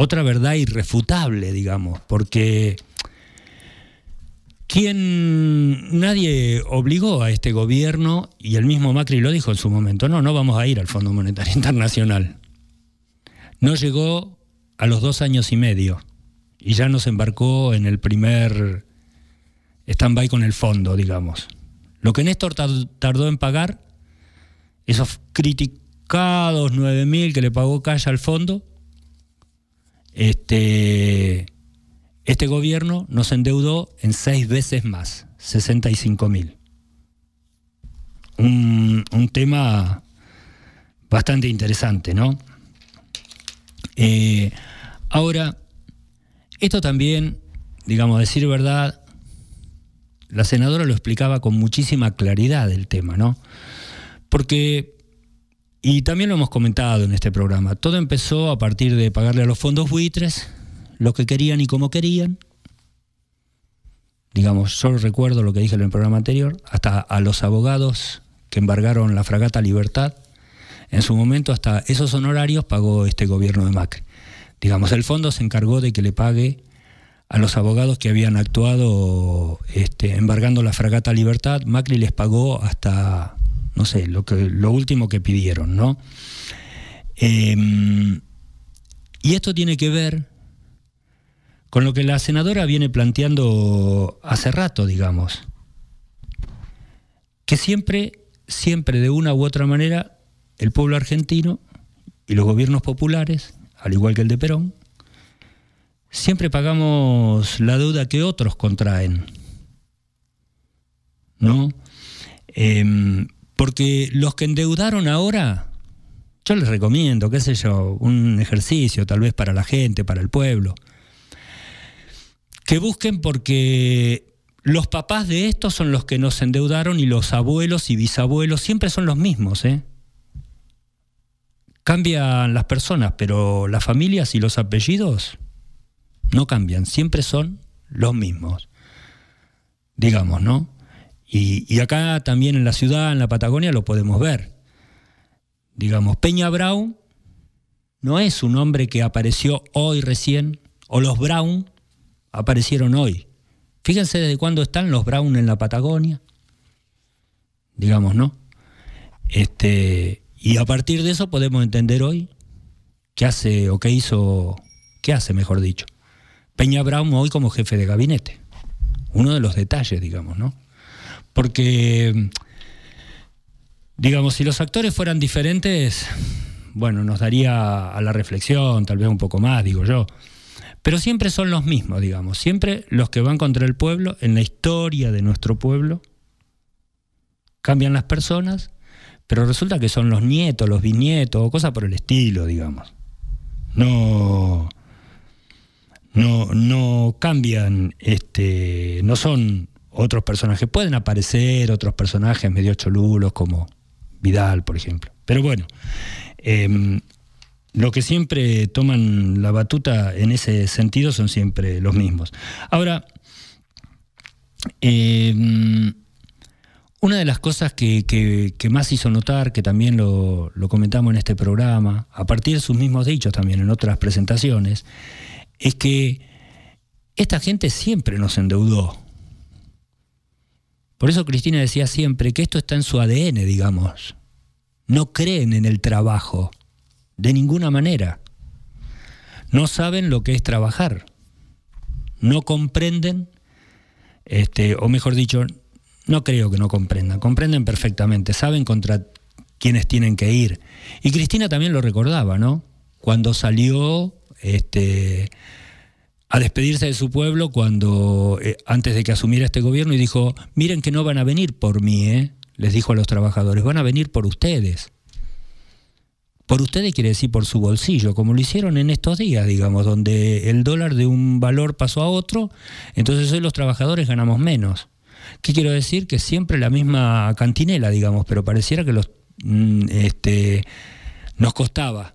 Otra verdad irrefutable, digamos, porque quien nadie obligó a este gobierno, y el mismo Macri lo dijo en su momento, no, no vamos a ir al Fondo Monetario Internacional. No llegó a los dos años y medio y ya nos embarcó en el primer stand-by con el fondo, digamos. Lo que Néstor tardó en pagar, esos criticados 9.000 que le pagó Calle al fondo, este, este gobierno nos endeudó en seis veces más, 65 mil. Un, tema bastante interesante, ¿no? Eh, ahora, esto también, digamos, decir verdad, la senadora lo explicaba con muchísima claridad el tema, ¿no? Porque, y también lo hemos comentado en este programa, todo empezó a partir de pagarle a los fondos buitres lo que querían y como querían. Digamos, solo recuerdo lo que dije en el programa anterior, hasta a los abogados que embargaron la fragata Libertad, en su momento hasta esos honorarios pagó este gobierno de Macri. Digamos, el fondo se encargó de que le pague a los abogados que habían actuado este, embargando la fragata Libertad, Macri les pagó hasta, no sé, lo, que, lo último que pidieron, ¿no? Em, y esto tiene que ver con lo que la senadora viene planteando hace rato, digamos, que siempre, siempre de una u otra manera, el pueblo argentino y los gobiernos populares, al igual que el de Perón, siempre pagamos la deuda que otros contraen. ¿no? Em, porque los que endeudaron ahora, yo les recomiendo, qué sé yo, un ejercicio tal vez para la gente, para el pueblo, que busquen porque los papás de estos son los que nos endeudaron y los abuelos y bisabuelos siempre son los mismos, ¿eh? Cambian las personas, pero las familias y los apellidos no cambian, siempre son los mismos, digamos, ¿no? Y, acá también en la ciudad, en la Patagonia, lo podemos ver. Digamos, Peña Brown no es un hombre que apareció hoy recién, o los Brown aparecieron hoy. Fíjense desde cuándo están los Brown en la Patagonia. Digamos, ¿no? Este, y a partir de eso podemos entender hoy qué hace o qué hizo, qué hace, mejor dicho. Peña Brown hoy como jefe de gabinete. Uno de los detalles, digamos, ¿no? Porque, digamos, si los actores fueran diferentes, bueno, nos daría a la reflexión, tal vez un poco más, digo yo. Pero siempre son los mismos, digamos, siempre los que van contra el pueblo, en la historia de nuestro pueblo, cambian las personas, pero resulta que son los nietos, los bisnietos, o cosas por el estilo, digamos. No, no, no cambian, este, no son otros personajes. Pueden aparecer otros personajes medio cholulos como Vidal, por ejemplo. Pero bueno, em, lo que siempre toman la batuta en ese sentido son siempre los mismos. Ahora, em, una de las cosas que, más hizo notar, que también lo, lo, comentamos en este programa, a partir de sus mismos dichos también en otras presentaciones, es que esta gente siempre nos endeudó. Por eso Cristina decía siempre que esto está en su ADN, digamos. No creen en el trabajo, de ninguna manera. No saben lo que es trabajar. No comprenden, este, o mejor dicho, no creo que no comprendan, comprenden perfectamente, saben contra quienes tienen que ir. Y Cristina también lo recordaba, ¿no? Cuando salió este, a despedirse de su pueblo cuando eh, antes de que asumiera este gobierno y dijo, miren que no van a venir por mí, ¿eh? les dijo a los trabajadores, van a venir por ustedes. Por ustedes quiere decir por su bolsillo, como lo hicieron en estos días, digamos, donde el dólar de un valor pasó a otro, entonces hoy los trabajadores ganamos menos. ¿Qué quiero decir? Que siempre la misma cantinela, digamos, pero pareciera que los, mm, este, nos costaba.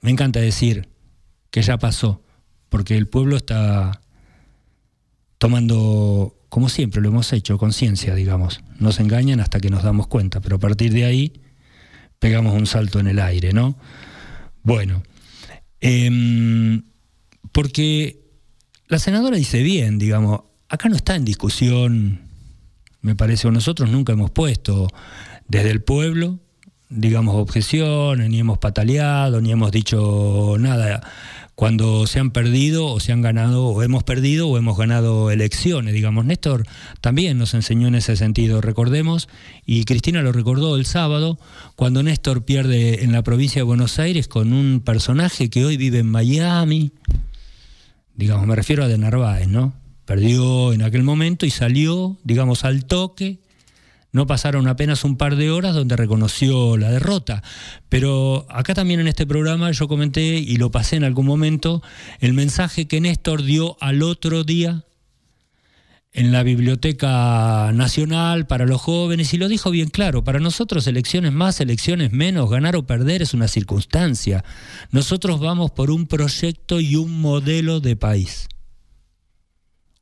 Me encanta decir que ya pasó porque el pueblo está tomando, como siempre lo hemos hecho, conciencia, digamos. Nos engañan hasta que nos damos cuenta, pero a partir de ahí pegamos un salto en el aire, ¿no? Bueno, em, porque la senadora dice bien, digamos, acá no está en discusión, me parece, o nosotros nunca hemos puesto desde el pueblo, digamos, objeciones, ni hemos pataleado, ni hemos dicho nada cuando se han perdido o se han ganado o hemos perdido o hemos ganado elecciones, digamos. Néstor también nos enseñó en ese sentido, recordemos, y Cristina lo recordó el sábado, cuando Néstor pierde en la provincia de Buenos Aires con un personaje que hoy vive en Miami, digamos, me refiero a de Narváez, ¿no? Perdió en aquel momento y salió, digamos, al toque no pasaron apenas un par de horas donde reconoció la derrota. Pero acá también en este programa yo comenté y lo pasé en algún momento el mensaje que Néstor dio al otro día en la Biblioteca Nacional para los jóvenes y lo dijo bien claro, para nosotros elecciones más, elecciones menos, ganar o perder es una circunstancia. Nosotros vamos por un proyecto y un modelo de país.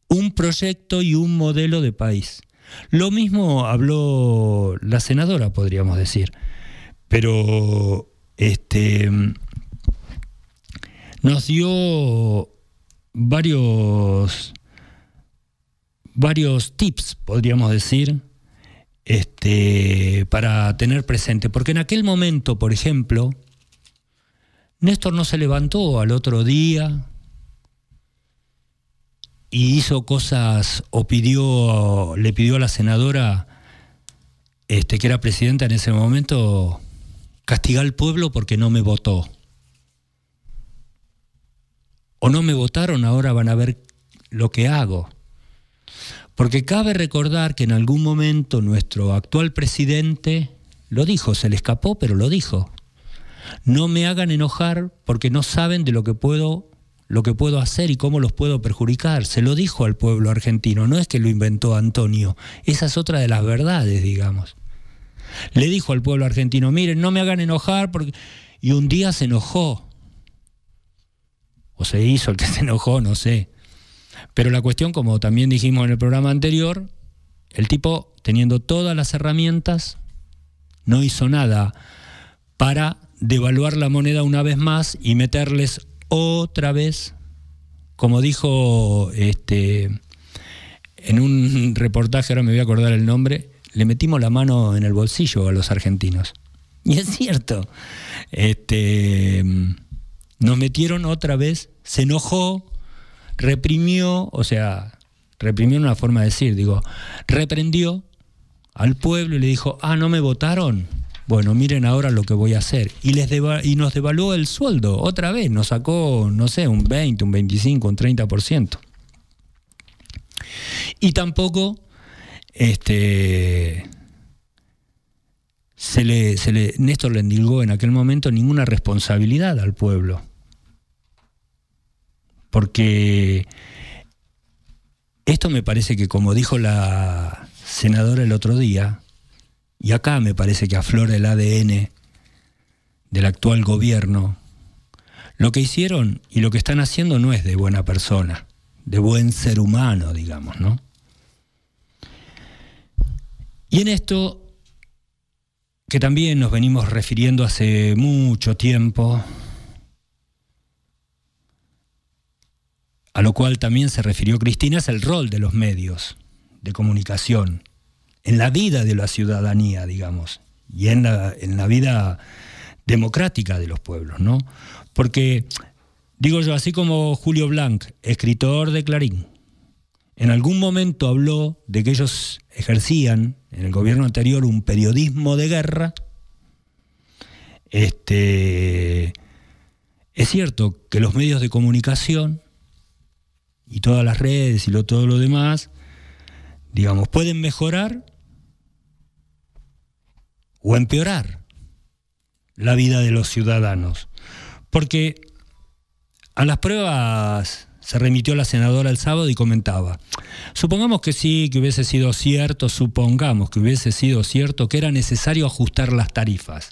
Un proyecto y un modelo de país. Lo mismo habló la senadora, podríamos decir, pero este, nos dio varios, varios tips, podríamos decir, este, para tener presente. Porque en aquel momento, por ejemplo, Néstor no se levantó al otro día y hizo cosas o pidió, le pidió a la senadora, este, que era presidenta en ese momento, castigar al pueblo porque no me votó. O no me votaron, ahora van a ver lo que hago. Porque cabe recordar que en algún momento nuestro actual presidente lo dijo, se le escapó, pero lo dijo. No me hagan enojar porque no saben de lo que puedo lo que puedo hacer y cómo los puedo perjudicar. Se lo dijo al pueblo argentino, no es que lo inventó Antonio. Esa es otra de las verdades, digamos. Le dijo al pueblo argentino, miren, no me hagan enojar porque... Y un día se enojó. O se hizo el que se enojó, no sé. Pero la cuestión, como también dijimos en el programa anterior, el tipo, teniendo todas las herramientas, no hizo nada para devaluar la moneda una vez más y meterles otra vez, como dijo este, en un reportaje, ahora me voy a acordar el nombre, le metimos la mano en el bolsillo a los argentinos. Y es cierto, este, nos metieron otra vez, se enojó, reprimió, o sea, reprimió una forma de decir, digo, reprendió al pueblo y le dijo, ah, no me votaron, bueno, miren ahora lo que voy a hacer. Y, les y nos devaluó el sueldo otra vez, nos sacó, no sé, un 20, un 25, un 30%. Y tampoco este, se le, se le, Néstor le endilgó en aquel momento ninguna responsabilidad al pueblo. Porque esto me parece que, como dijo la senadora el otro día, y acá me parece que aflora el ADN del actual gobierno. Lo que hicieron y lo que están haciendo no es de buena persona, de buen ser humano, digamos, ¿no? Y en esto, que también nos venimos refiriendo hace mucho tiempo, a lo cual también se refirió Cristina, es el rol de los medios de comunicación en la vida de la ciudadanía, digamos, y en la, en la vida democrática de los pueblos, ¿no? Porque, digo yo, así como Julio Blanc, escritor de Clarín, en algún momento habló de que ellos ejercían en el gobierno anterior un periodismo de guerra, este, es cierto que los medios de comunicación y todas las redes y lo, todo lo demás, digamos, pueden mejorar o empeorar la vida de los ciudadanos. Porque a las pruebas se remitió la senadora el sábado y comentaba, supongamos que sí, que hubiese sido cierto, supongamos que hubiese sido cierto que era necesario ajustar las tarifas.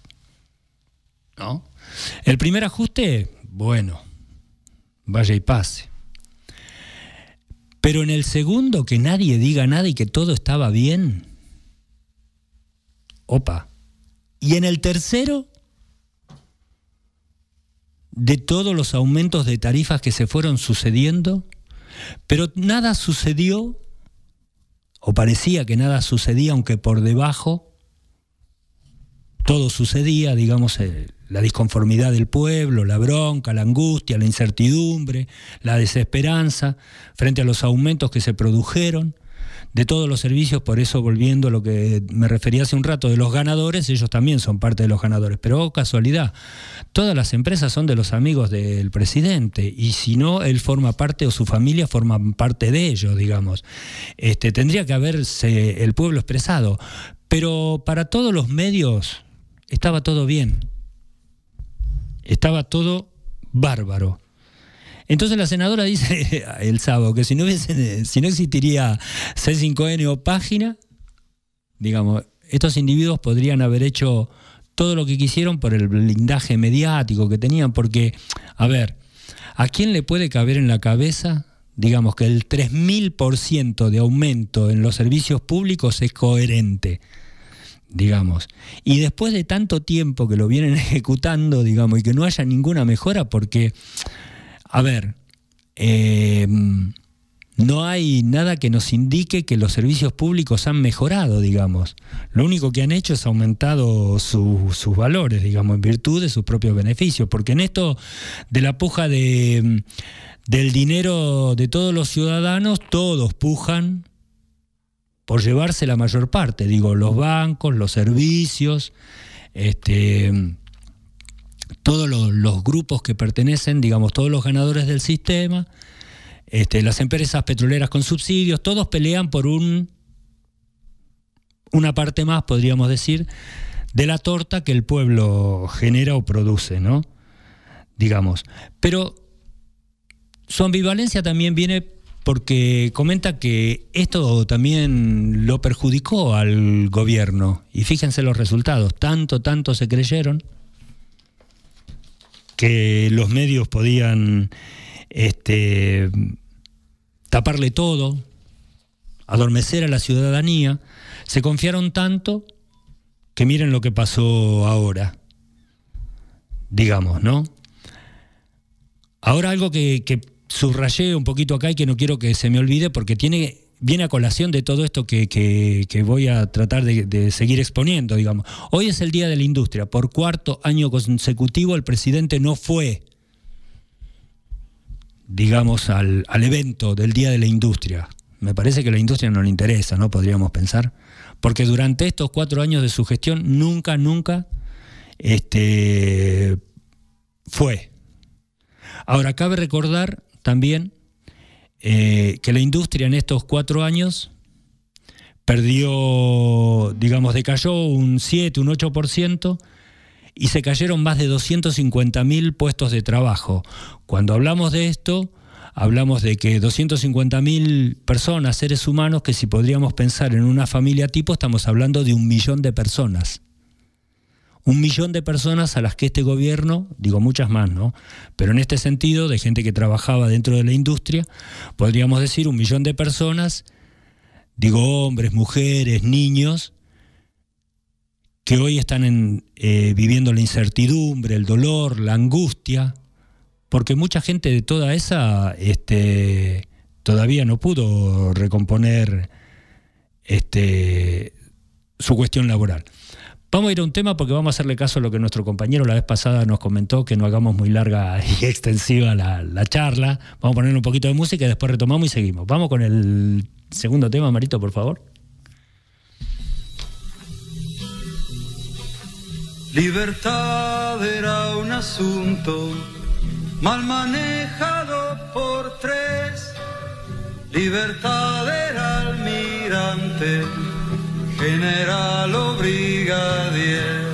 ¿No? El primer ajuste, bueno, vaya y pase. Pero en el segundo, que nadie diga nada y que todo estaba bien, opa, y en el tercero, de todos los aumentos de tarifas que se fueron sucediendo, pero nada sucedió, o parecía que nada sucedía, aunque por debajo todo sucedía, digamos, eh, la disconformidad del pueblo, la bronca, la angustia, la incertidumbre, la desesperanza frente a los aumentos que se produjeron de todos los servicios, por eso volviendo a lo que me refería hace un rato de los ganadores, ellos también son parte de los ganadores, pero oh, casualidad, todas las empresas son de los amigos del presidente y si no, él forma parte o su familia forma parte de ellos, digamos. Este, tendría que haberse el pueblo expresado, pero para todos los medios estaba todo bien, estaba todo bárbaro. Entonces la senadora dice el sábado que si no, si no existiría C5N o página, digamos, estos individuos podrían haber hecho todo lo que quisieron por el blindaje mediático que tenían, porque, a ver, ¿a quién le puede caber en la cabeza, digamos, que el 3.000% de aumento en los servicios públicos es coherente? digamos. Y después de tanto tiempo que lo vienen ejecutando, digamos, y que no haya ninguna mejora, porque a ver, em, no hay nada que nos indique que los servicios públicos han mejorado, digamos. Lo único que han hecho es aumentado sus valores, digamos, en virtud de sus propios beneficios. Porque en esto de la puja de, del dinero de todos los ciudadanos, todos pujan por llevarse la mayor parte, digo, los bancos, los servicios, este, todos los, grupos que pertenecen, digamos, todos los ganadores del sistema, este, las empresas petroleras con subsidios, todos pelean por un, una parte más, podríamos decir, de la torta que el pueblo genera o produce, ¿no? Digamos. Pero su ambivalencia también viene porque comenta que esto también lo perjudicó al gobierno. Y fíjense los resultados, tanto, tanto se creyeron que los medios podían este, taparle todo, adormecer a la ciudadanía, se confiaron tanto que miren lo que pasó ahora, digamos, ¿no? Ahora algo que, que subrayé un poquito acá y que no quiero que se me olvide porque tiene viene a colación de todo esto que, voy a tratar de, seguir exponiendo, digamos. Hoy es el Día de la Industria. Por cuarto año consecutivo el presidente no fue, digamos, al, al evento del Día de la Industria. Me parece que la industria no le interesa, ¿no? Podríamos pensar. Porque durante estos cuatro años de su gestión nunca, nunca este, fue. Ahora, cabe recordar también eh, que la industria en estos cuatro años perdió, digamos, decayó un 7, un 8%, y se cayeron más de 250.000 puestos de trabajo. Cuando hablamos de esto, hablamos de que 250.000 personas, seres humanos, que si podríamos pensar en una familia tipo, estamos hablando de un millón de personas un millón de personas a las que este gobierno, digo muchas más, ¿no? Pero en este sentido, de gente que trabajaba dentro de la industria, podríamos decir un millón de personas, digo hombres, mujeres, niños, que hoy están eh, viviendo la incertidumbre, el dolor, la angustia, porque mucha gente de toda esa este, todavía no pudo recomponer este, su cuestión laboral. Vamos a ir a un tema porque vamos a hacerle caso a lo que nuestro compañero la vez pasada nos comentó, que no hagamos muy larga y extensiva la, charla. Vamos a poner un poquito de música y después retomamos y seguimos. Vamos con el segundo tema, Marito, por favor. Libertad era un asunto mal manejado por tres. Libertad era almirante general o brigadier.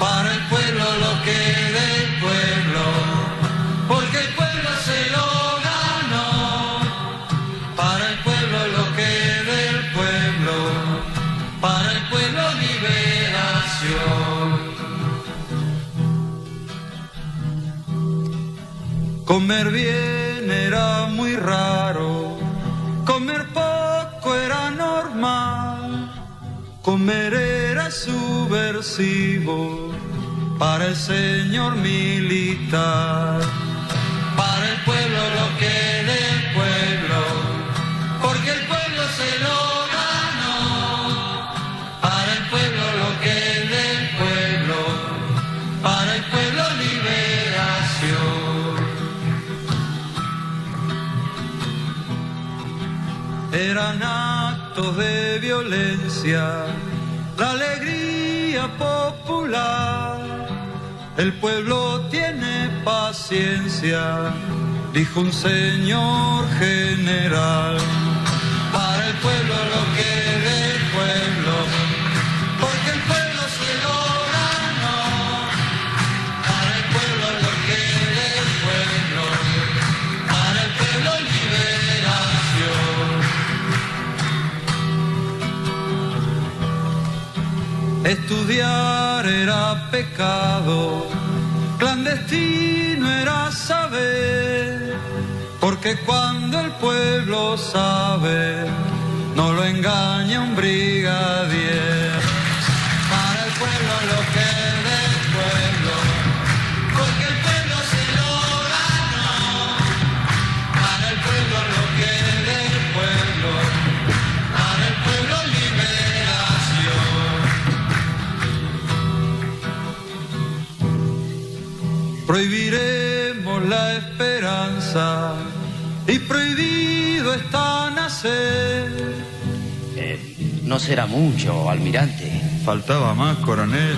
Para el pueblo lo que del pueblo, porque el pueblo se lo ganó. Para el pueblo lo que del pueblo, para el pueblo liberación. Comer bien era muy raro, Comer era subversivo para el señor militar, para el pueblo lo que del pueblo, porque el pueblo se lo ganó, para el pueblo lo que del pueblo, para el pueblo liberación. Eran actos de violencia la alegría popular. El pueblo tiene paciencia, dijo un señor general. Para el pueblo lo Estudiar era pecado, clandestino era saber, porque cuando el pueblo sabe, no lo engaña un brigadier. Prohibiremos la esperanza y prohibido está nacer. Eh, no será mucho, almirante. Faltaba más, coronel.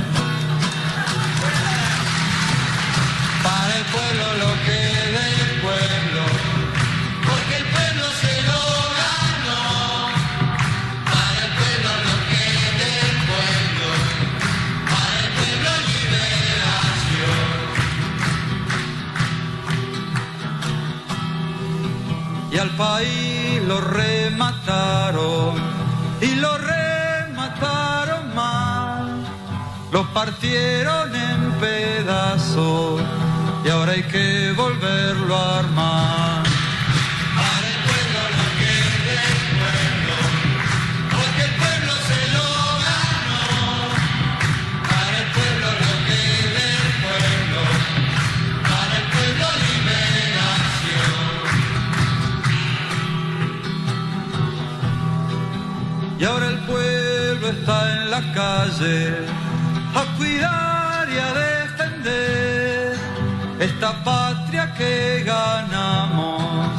Al país lo remataron y lo remataron mal, lo partieron en pedazos y ahora hay que volverlo a armar. Está en la calle a cuidar y a defender esta patria que ganamos,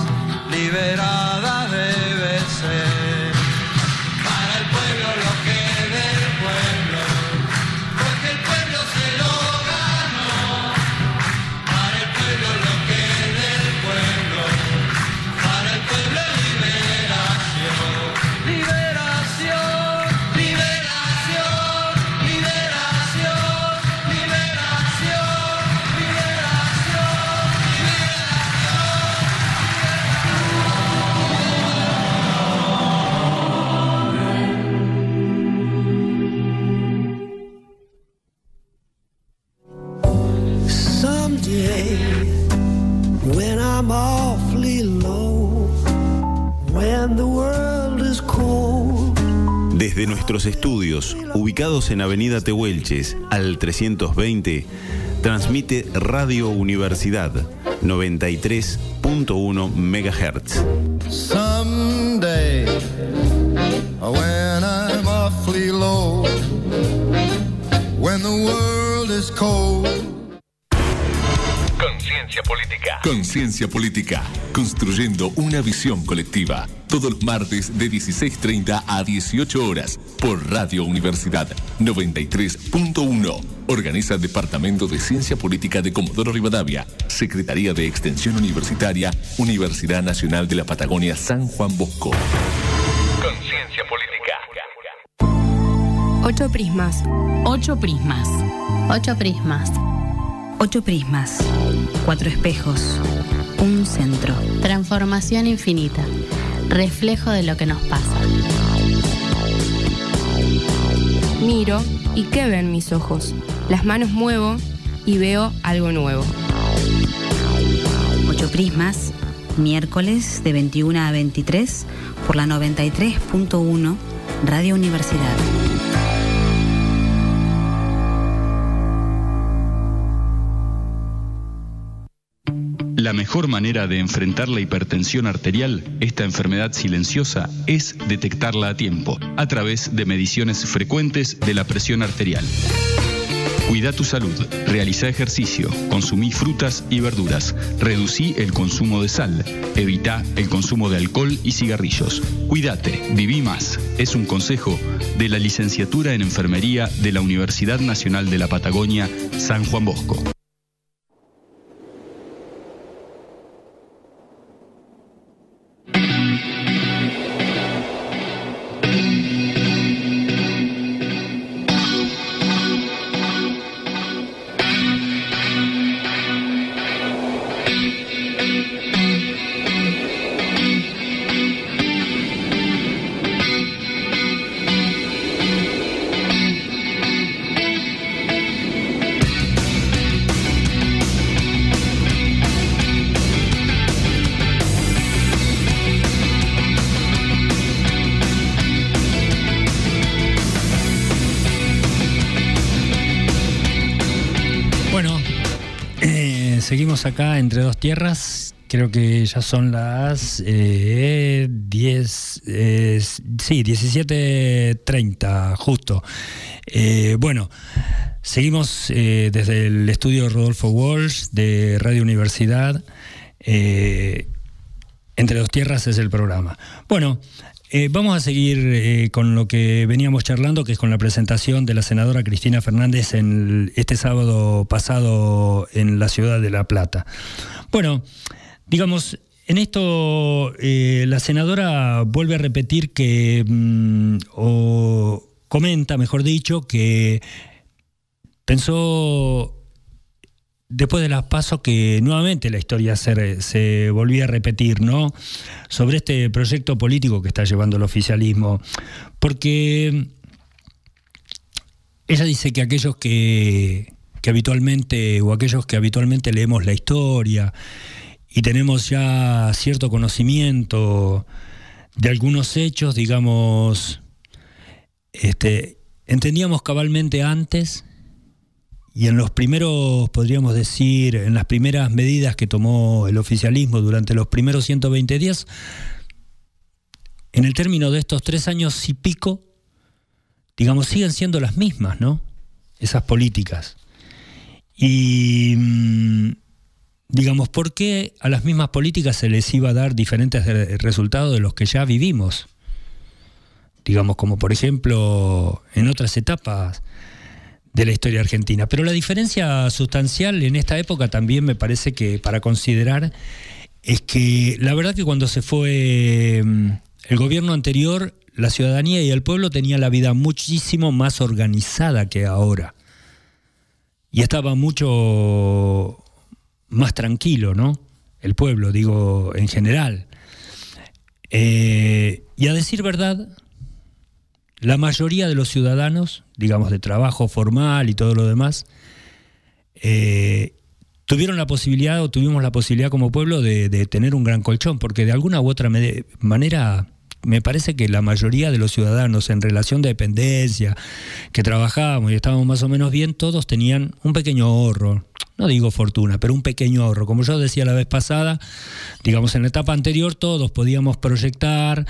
liberada estudios, ubicados en Avenida Tehuelches al 320, transmite Radio Universidad 93.1 MHz. When the world is cold. Conciencia política. Conciencia política. Construyendo una visión colectiva. Todos los martes de 16.30 a 18 horas por Radio Universidad 93.1. Organiza Departamento de Ciencia Política de Comodoro Rivadavia. Secretaría de Extensión Universitaria. Universidad Nacional de la Patagonia San Juan Bosco. Conciencia política. Ocho prismas. Ocho prismas. Ocho prismas. Ocho prismas, cuatro espejos, un centro. Transformación infinita. Reflejo de lo que nos pasa. Miro y ¿qué ven mis ojos? Las manos muevo y veo algo nuevo. Ocho prismas, miércoles de 21 a 23 por la 93.1 Radio Universidad. La mejor manera de enfrentar la hipertensión arterial, esta enfermedad silenciosa, es detectarla a tiempo, a través de mediciones frecuentes de la presión arterial. Cuida tu salud, realiza ejercicio, consumí frutas y verduras, reducí el consumo de sal, evita el consumo de alcohol y cigarrillos. Cuídate, viví más. Es un consejo de la licenciatura en enfermería de la Universidad Nacional de la Patagonia, San Juan Bosco. Acá entre dos tierras. Creo que ya son las eh, 10, eh, sí, 17.30, justo. Eh, bueno, seguimos eh, desde el estudio Rodolfo Walsh de Radio Universidad. Eh, entre dos tierras es el programa. Bueno, eh, vamos a seguir eh, con lo que veníamos charlando, que es con la presentación de la senadora Cristina Fernández en este sábado pasado en la ciudad de La Plata. Bueno, digamos, en esto eh, la senadora vuelve a repetir que, mm, o comenta, mejor dicho, que pensó después de las pasos que nuevamente la historia se, volvía a repetir, ¿no? Sobre este proyecto político que está llevando el oficialismo. Porque ella dice que aquellos que, que habitualmente, o aquellos que habitualmente leemos la historia y tenemos ya cierto conocimiento de algunos hechos, digamos, este, entendíamos cabalmente antes y en los primeros, podríamos decir, en las primeras medidas que tomó el oficialismo durante los primeros 120 días, en el término de estos tres años y pico, digamos, siguen siendo las mismas, ¿no? Esas políticas. Y, mm, digamos, ¿por qué a las mismas políticas se les iba a dar diferentes resultados de los que ya vivimos? Digamos, como por ejemplo en otras etapas de la historia argentina. Pero la diferencia sustancial en esta época también me parece que para considerar es que la verdad que cuando se fue mm, el gobierno anterior, la ciudadanía y el pueblo tenían la vida muchísimo más organizada que ahora. Y estaba mucho más tranquilo, ¿no? El pueblo, digo, en general. Eh, y a decir verdad, la mayoría de los ciudadanos, digamos de trabajo formal y todo lo demás, eh, tuvieron la posibilidad o tuvimos la posibilidad como pueblo de, tener un gran colchón, porque de alguna u otra manera me parece que la mayoría de los ciudadanos en relación de dependencia, que trabajábamos y estábamos más o menos bien, todos tenían un pequeño ahorro. No digo fortuna, pero un pequeño ahorro. Como yo decía la vez pasada, digamos en la etapa anterior todos podíamos proyectar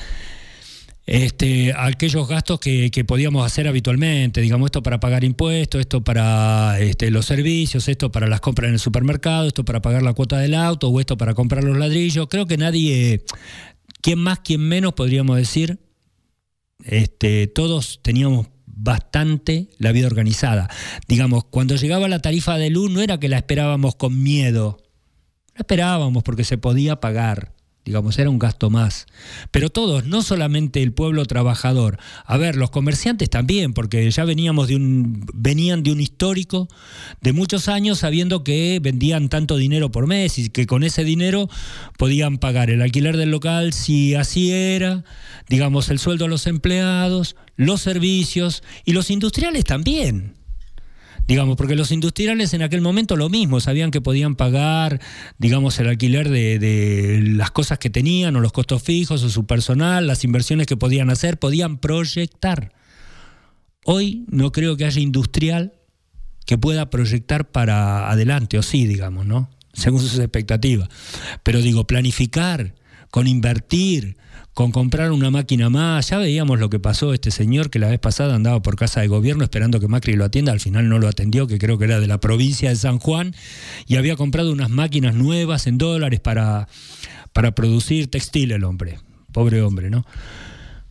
este, aquellos gastos que, podíamos hacer habitualmente, digamos, esto para pagar impuestos, esto para este, los servicios, esto para las compras en el supermercado, esto para pagar la cuota del auto o esto para comprar los ladrillos. Creo que nadie, quien más, quien menos, podríamos decir, este, todos teníamos bastante la vida organizada. Digamos, cuando llegaba la tarifa de luz no era que la esperábamos con miedo, la esperábamos porque se podía pagar digamos, era un gasto más. Pero todos, no solamente el pueblo trabajador, a ver, los comerciantes también, porque ya veníamos de un, venían de un histórico de muchos años sabiendo que vendían tanto dinero por mes y que con ese dinero podían pagar el alquiler del local si así era, digamos, el sueldo a los empleados, los servicios y los industriales también digamos, porque los industriales en aquel momento lo mismo, sabían que podían pagar, digamos, el alquiler de, las cosas que tenían o los costos fijos o su personal, las inversiones que podían hacer, podían proyectar. Hoy no creo que haya industrial que pueda proyectar para adelante, o sí, digamos, ¿no? Según sus expectativas. Pero digo, planificar, con invertir, con comprar una máquina más. Ya veíamos lo que pasó este señor que la vez pasada andaba por casa de gobierno esperando que Macri lo atienda, al final no lo atendió, que creo que era de la provincia de San Juan, y había comprado unas máquinas nuevas en dólares para, para producir textil el hombre. Pobre hombre, ¿no?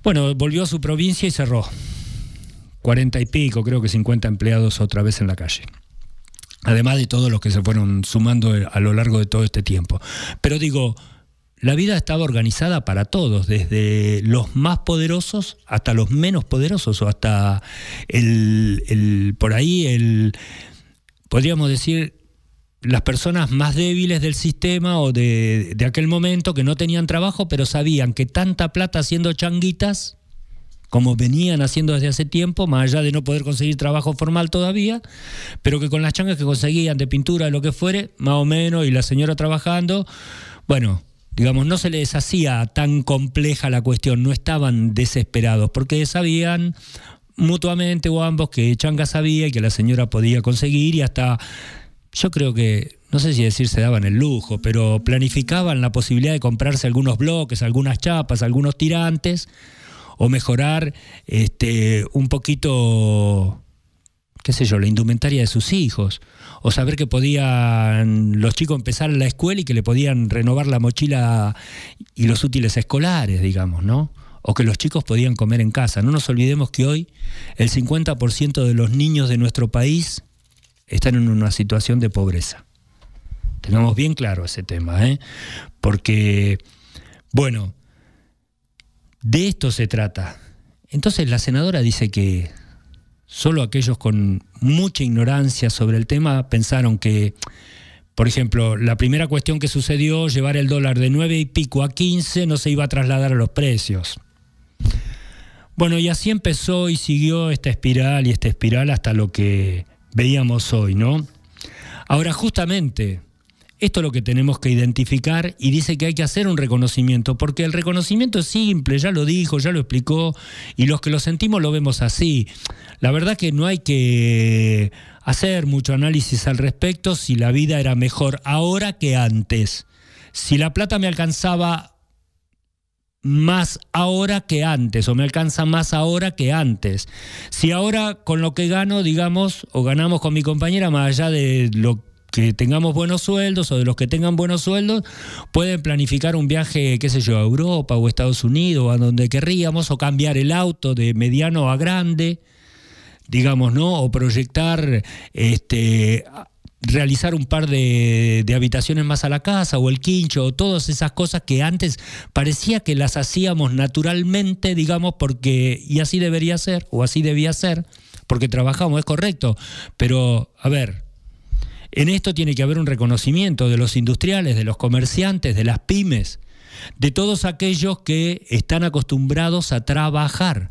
Bueno, volvió a su provincia y cerró. Cuarenta y pico, creo que cincuenta empleados otra vez en la calle además de todos los que se fueron sumando a lo largo de todo este tiempo. Pero digo, la vida estaba organizada para todos, desde los más poderosos hasta los menos poderosos, o hasta el, por ahí el, podríamos decir, las personas más débiles del sistema o de, de aquel momento que no tenían trabajo, pero sabían que tanta plata haciendo changuitas, como venían haciendo desde hace tiempo, más allá de no poder conseguir trabajo formal todavía, pero que con las changas que conseguían de pintura, de lo que fuere, más o menos, y la señora trabajando, bueno, digamos, no se les hacía tan compleja la cuestión, no estaban desesperados, porque sabían mutuamente o ambos que Changa sabía y que la señora podía conseguir y hasta, yo creo que, no sé si decir se daban el lujo, pero planificaban la posibilidad de comprarse algunos bloques, algunas chapas, algunos tirantes o mejorar este, un poquito, qué sé yo, la indumentaria de sus hijos o saber que podían los chicos empezar la escuela y que le podían renovar la mochila y los útiles escolares, digamos, ¿no? O que los chicos podían comer en casa. No nos olvidemos que hoy el 50% de los niños de nuestro país están en una situación de pobreza. Tengamos bien claro ese tema, ¿eh? Porque, bueno, de esto se trata. Entonces la senadora dice que Solo aquellos con mucha ignorancia sobre el tema pensaron que Por ejemplo, la primera cuestión que sucedió, llevar el dólar de 9 y pico a 15 no se iba a trasladar a los precios. Bueno, y así empezó y siguió esta espiral y esta espiral hasta lo que veíamos hoy, ¿no? Ahora, justamente, esto es lo que tenemos que identificar y dice que hay que hacer un reconocimiento, porque el reconocimiento es simple, ya lo dijo, ya lo explicó, y los que lo sentimos lo vemos así. La verdad que no hay que hacer mucho análisis al respecto si la vida era mejor ahora que antes. Si la plata me alcanzaba más ahora que antes, o me alcanza más ahora que antes. Si ahora con lo que gano, digamos, o ganamos con mi compañera, más allá de lo que tengamos buenos sueldos o de los que tengan buenos sueldos, pueden planificar un viaje, qué sé yo, a Europa o Estados Unidos o a donde querríamos, o cambiar el auto de mediano a grande, digamos, ¿no? O proyectar este realizar un par de, de, habitaciones más a la casa o el quincho o todas esas cosas que antes parecía que las hacíamos naturalmente, digamos, porque y así debería ser o así debía ser, porque trabajamos, es correcto, pero a ver, en esto tiene que haber un reconocimiento de los industriales, de los comerciantes, de las pymes, de todos aquellos que están acostumbrados a trabajar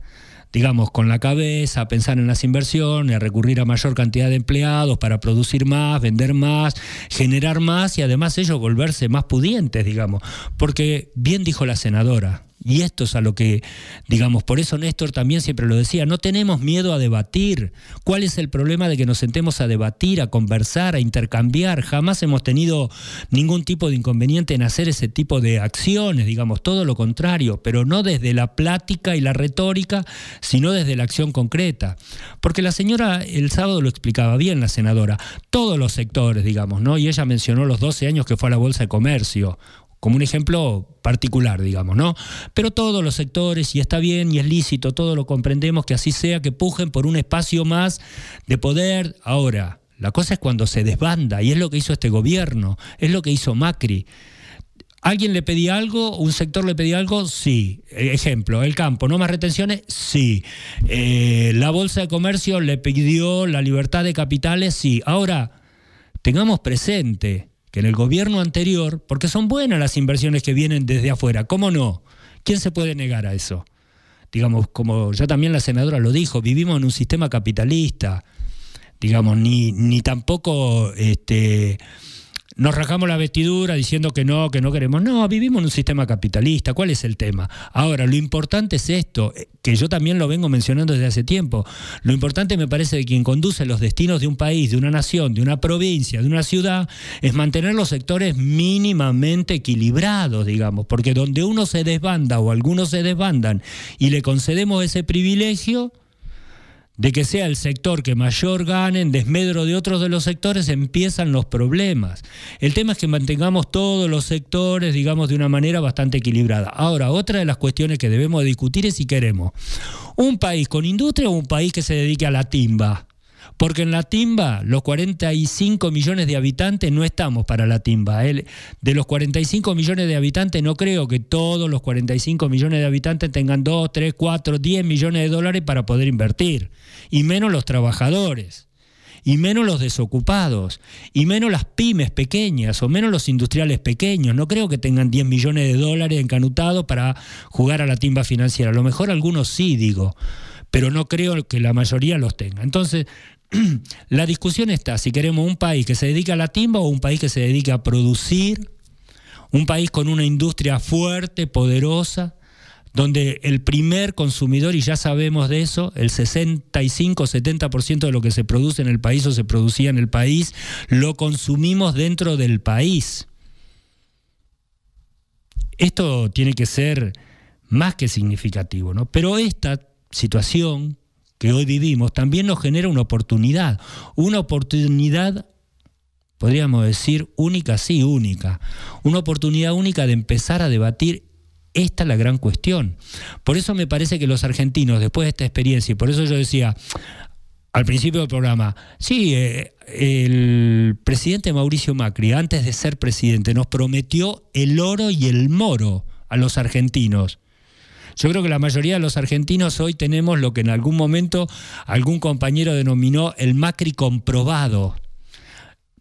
digamos, con la cabeza, a pensar en las inversiones, a recurrir a mayor cantidad de empleados para producir más, vender más, generar más y además ellos volverse más pudientes, digamos. Porque bien dijo la senadora, y esto es a lo que, digamos, por eso Néstor también siempre lo decía, no tenemos miedo a debatir. ¿Cuál es el problema de que nos sentemos a debatir, a conversar, a intercambiar? Jamás hemos tenido ningún tipo de inconveniente en hacer ese tipo de acciones, digamos, todo lo contrario, pero no desde la plática y la retórica, sino desde la acción concreta. Porque la señora el sábado lo explicaba bien, la senadora, todos los sectores, digamos, ¿no? Y ella mencionó los 12 años que fue a la Bolsa de Comercio como un ejemplo particular, digamos, ¿no? Pero todos los sectores, y está bien y es lícito, todo lo comprendemos, que así sea, que pujen por un espacio más de poder. Ahora, la cosa es cuando se desbanda, y es lo que hizo este gobierno, es lo que hizo Macri. ¿Alguien le pedía algo? ¿Un sector le pedía algo? Sí. Ejemplo, el campo, ¿no más retenciones? Sí. Eh, la Bolsa de Comercio le pidió la libertad de capitales? Sí. Ahora, tengamos presente que en el gobierno anterior, porque son buenas las inversiones que vienen desde afuera, ¿cómo no? ¿Quién se puede negar a eso? Digamos, como ya también la senadora lo dijo, vivimos en un sistema capitalista, digamos, ni, ni tampoco este, nos rajamos la vestidura diciendo que no, que no queremos. No, vivimos en un sistema capitalista. ¿Cuál es el tema? Ahora, lo importante es esto, eh, que yo también lo vengo mencionando desde hace tiempo. Lo importante me parece de quien conduce los destinos de un país, de una nación, de una provincia, de una ciudad, es mantener los sectores mínimamente equilibrados, digamos, porque donde uno se desbanda o algunos se desbandan y le concedemos ese privilegio, de que sea el sector que mayor gane en desmedro de otros de los sectores, empiezan los problemas. El tema es que mantengamos todos los sectores, digamos, de una manera bastante equilibrada. Ahora, otra de las cuestiones que debemos discutir es si queremos un país con industria o un país que se dedique a la timba. Porque en la timba, los 45 millones de habitantes no estamos para la timba. ¿eh? De los 45 millones de habitantes, no creo que todos los 45 millones de habitantes tengan 2, 3, 4, 10 millones de dólares para poder invertir. Y menos los trabajadores y menos los desocupados, y menos las pymes pequeñas, o menos los industriales pequeños. No creo que tengan 10 millones de dólares encanutados para jugar a la timba financiera. A lo mejor algunos sí, digo, pero no creo que la mayoría los tenga. Entonces, la discusión está si queremos un país que se dedique a la timba o un país que se dedique a producir, un país con una industria fuerte, poderosa, donde el primer consumidor, y ya sabemos de eso, el 65-70% de lo que se produce en el país o se producía en el país, lo consumimos dentro del país. Esto tiene que ser más que significativo, ¿no? Pero esta situación que hoy vivimos también nos genera una oportunidad, una oportunidad, podríamos decir, única, sí, única, una oportunidad única de empezar a debatir esta es la gran cuestión. Por eso me parece que los argentinos, después de esta experiencia, y por eso yo decía al principio del programa, sí, eh, el presidente Mauricio Macri, antes de ser presidente, nos prometió el oro y el moro a los argentinos. Yo creo que la mayoría de los argentinos hoy tenemos lo que en algún momento algún compañero denominó el Macri comprobado.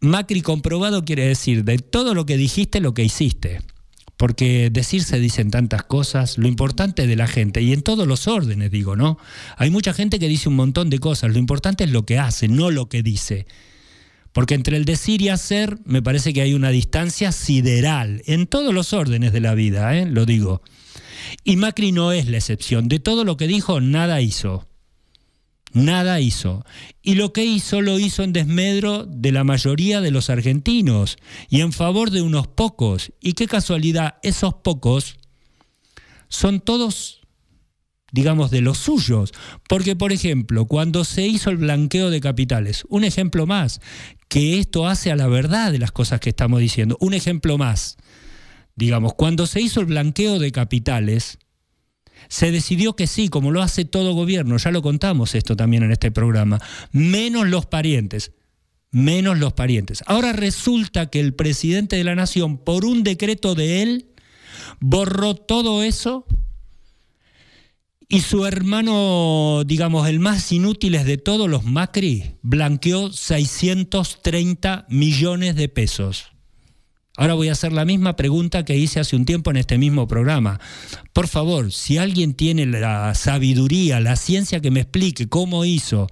Macri comprobado quiere decir de todo lo que dijiste, lo que hiciste. Porque decir se dicen tantas cosas, lo importante de la gente, y en todos los órdenes digo, ¿no? Hay mucha gente que dice un montón de cosas, lo importante es lo que hace, no lo que dice. Porque entre el decir y hacer me parece que hay una distancia sideral, en todos los órdenes de la vida, ¿eh? lo digo. Y Macri no es la excepción, de todo lo que dijo, nada hizo. Nada hizo. Y lo que hizo lo hizo en desmedro de la mayoría de los argentinos y en favor de unos pocos. Y qué casualidad, esos pocos son todos, digamos, de los suyos. Porque, por ejemplo, cuando se hizo el blanqueo de capitales, un ejemplo más, que esto hace a la verdad de las cosas que estamos diciendo, un ejemplo más, digamos, cuando se hizo el blanqueo de capitales, se decidió que sí, como lo hace todo gobierno, ya lo contamos esto también en este programa, menos los parientes, menos los parientes. Ahora resulta que el presidente de la nación, por un decreto de él, borró todo eso y su hermano, digamos, el más inútil de todos los Macri, blanqueó 630 millones de pesos. Ahora voy a hacer la misma pregunta que hice hace un tiempo en este mismo programa. Por favor, si alguien tiene la sabiduría, la ciencia que me explique cómo hizo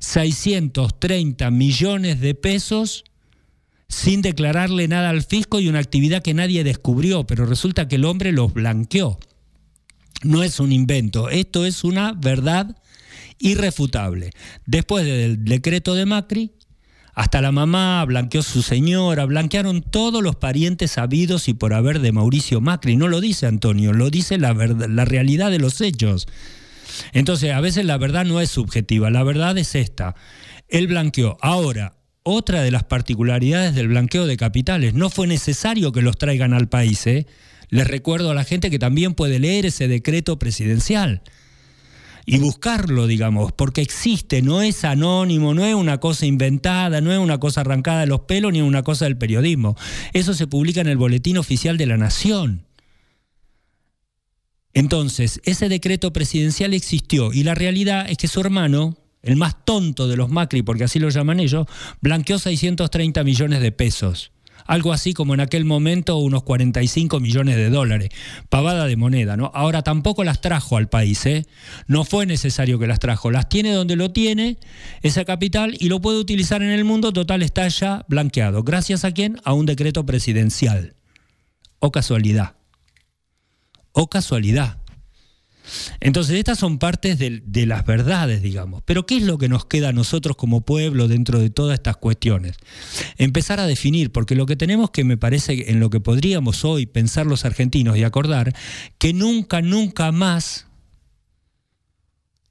630 millones de pesos sin declararle nada al fisco y una actividad que nadie descubrió, pero resulta que el hombre los blanqueó. No es un invento, esto es una verdad irrefutable. Después del decreto de Macri, hasta la mamá blanqueó su señora, blanquearon todos los parientes sabidos y por haber de Mauricio Macri. No lo dice Antonio, lo dice la, la realidad de los hechos. Entonces, a veces la verdad no es subjetiva, la verdad es esta. Él blanqueó. Ahora, otra de las particularidades del blanqueo de capitales, no fue necesario que los traigan al país. ¿eh? Les recuerdo a la gente que también puede leer ese decreto presidencial y buscarlo, digamos, porque existe, no es anónimo, no es una cosa inventada, no es una cosa arrancada de los pelos ni una cosa del periodismo. Eso se publica en el Boletín Oficial de la Nación. Entonces, ese decreto presidencial existió y la realidad es que su hermano, el más tonto de los Macri, porque así lo llaman ellos, blanqueó 630 millones de pesos algo así como en aquel momento unos 45 millones de dólares, pavada de moneda, ¿no? Ahora tampoco las trajo al país, ¿eh? No fue necesario que las trajo, las tiene donde lo tiene, esa capital, y lo puede utilizar en el mundo, total está ya blanqueado. ¿Gracias a quién? A un decreto presidencial. O casualidad. O casualidad. Entonces, estas son partes de, las verdades, digamos. Pero ¿qué es lo que nos queda a nosotros como pueblo dentro de todas estas cuestiones? Empezar a definir, porque lo que tenemos que me parece en lo que podríamos hoy pensar los argentinos y acordar, que nunca, nunca más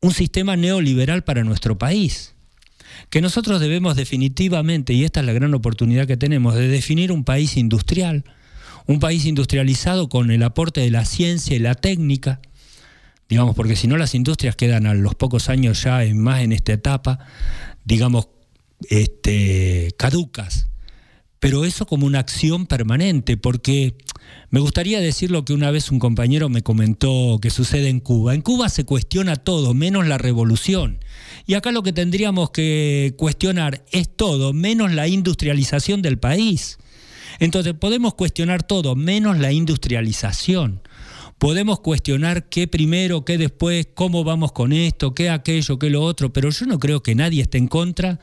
un sistema neoliberal para nuestro país. Que nosotros debemos definitivamente, y esta es la gran oportunidad que tenemos, de definir un país industrial, un país industrializado con el aporte de la ciencia y la técnica, digamos, porque si no las industrias quedan a los pocos años ya más en esta etapa, digamos, este, caducas. Pero eso como una acción permanente, porque me gustaría decir lo que una vez un compañero me comentó que sucede en Cuba. En Cuba se cuestiona todo, menos la revolución. Y acá lo que tendríamos que cuestionar es todo, menos la industrialización del país. Entonces podemos cuestionar todo, menos la industrialización. Podemos cuestionar qué primero, qué después, cómo vamos con esto, qué aquello, qué lo otro, pero yo no creo que nadie esté en contra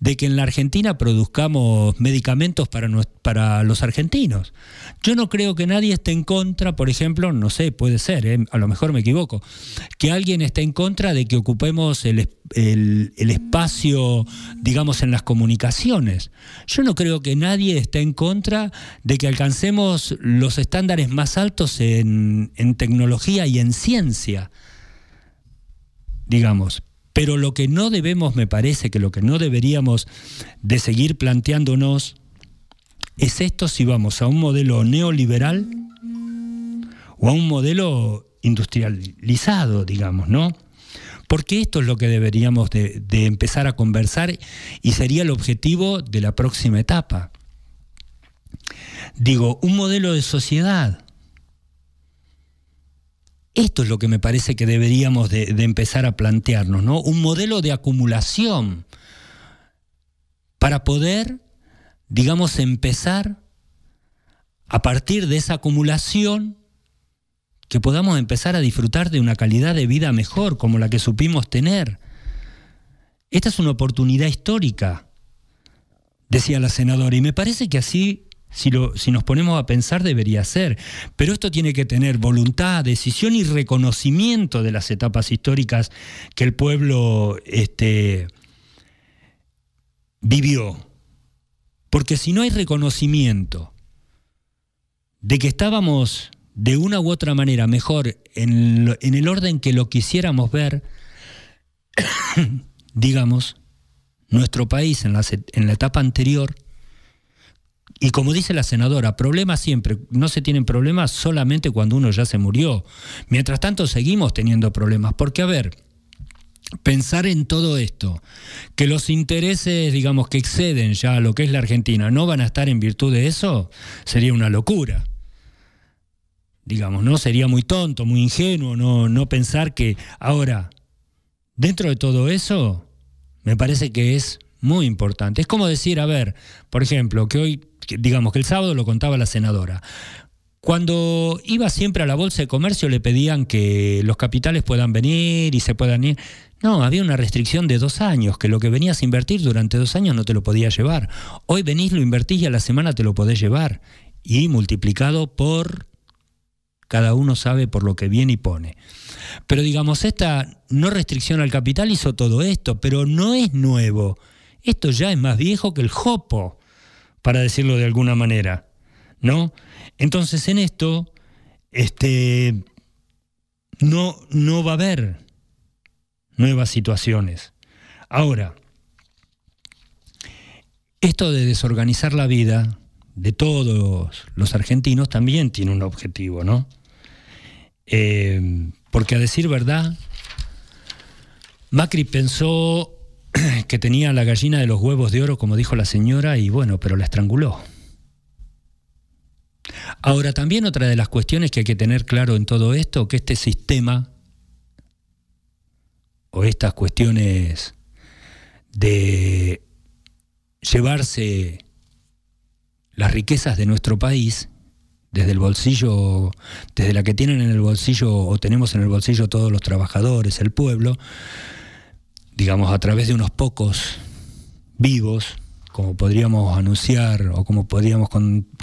de que en la Argentina produzcamos medicamentos para, los argentinos. Yo no creo que nadie esté en contra, por ejemplo, no sé, puede ser, ¿eh? a lo mejor me equivoco, que alguien esté en contra de que ocupemos el espacio, digamos, en las comunicaciones. Yo no creo que nadie esté en contra de que alcancemos los estándares más altos en en tecnología y en ciencia, digamos. Pero lo que no debemos, me parece que lo que no deberíamos de seguir planteándonos es esto si vamos a un modelo neoliberal o a un modelo industrializado, digamos, ¿no? Porque esto es lo que deberíamos de, de empezar a conversar y sería el objetivo de la próxima etapa. Digo, un modelo de sociedad esto es lo que me parece que deberíamos de, empezar a plantearnos, ¿no? Un modelo de acumulación para poder digamos, empezar a partir de esa acumulación que podamos empezar a disfrutar de una calidad de vida mejor como la que supimos tener. Esta es una oportunidad histórica, decía la senadora, y me parece que así, si, nos ponemos a pensar, debería ser. Pero esto tiene que tener voluntad, decisión y reconocimiento de las etapas históricas que el pueblo este, vivió. Porque si no hay reconocimiento de que estábamos de una u otra manera mejor en, el orden que lo quisiéramos ver, digamos, nuestro país en la etapa anterior, y como dice la senadora, problemas siempre, no se tienen problemas solamente cuando uno ya se murió. Mientras tanto seguimos teniendo problemas, porque a ver, pensar en todo esto, que los intereses, digamos, que exceden ya a lo que es la Argentina, no van a estar en virtud de eso, sería una locura. Digamos, ¿no? Sería muy tonto, muy ingenuo no, no pensar que ahora, dentro de todo eso, me parece que es muy importante. Es como decir, a ver, por ejemplo, que hoy, digamos que el sábado lo contaba la senadora, cuando iba siempre a la Bolsa de Comercio le pedían que los capitales puedan venir y se puedan ir. No, había una restricción de dos años, que lo que venías a invertir durante dos años no te lo podías llevar. Hoy venís, lo invertís y a la semana te lo podés llevar. Y multiplicado por, cada uno sabe por lo que viene y pone. Pero digamos, esta no restricción al capital hizo todo esto, pero no es nuevo. Esto ya es más viejo que el jopo, para decirlo de alguna manera. ¿No? Entonces en esto, este, no, no va a haber nuevas situaciones. Ahora, esto de desorganizar la vida de todos los argentinos también tiene un objetivo, ¿no? Eh, porque a decir verdad, Macri pensó que tenía la gallina de los huevos de oro, como dijo la señora, y bueno, pero la estranguló. Ahora, también otra de las cuestiones que hay que tener claro en todo esto, que este sistema o estas cuestiones de llevarse las riquezas de nuestro país desde el bolsillo, desde la que tienen en el bolsillo o tenemos en el bolsillo todos los trabajadores, el pueblo, digamos a través de unos pocos vivos, como podríamos anunciar o como podríamos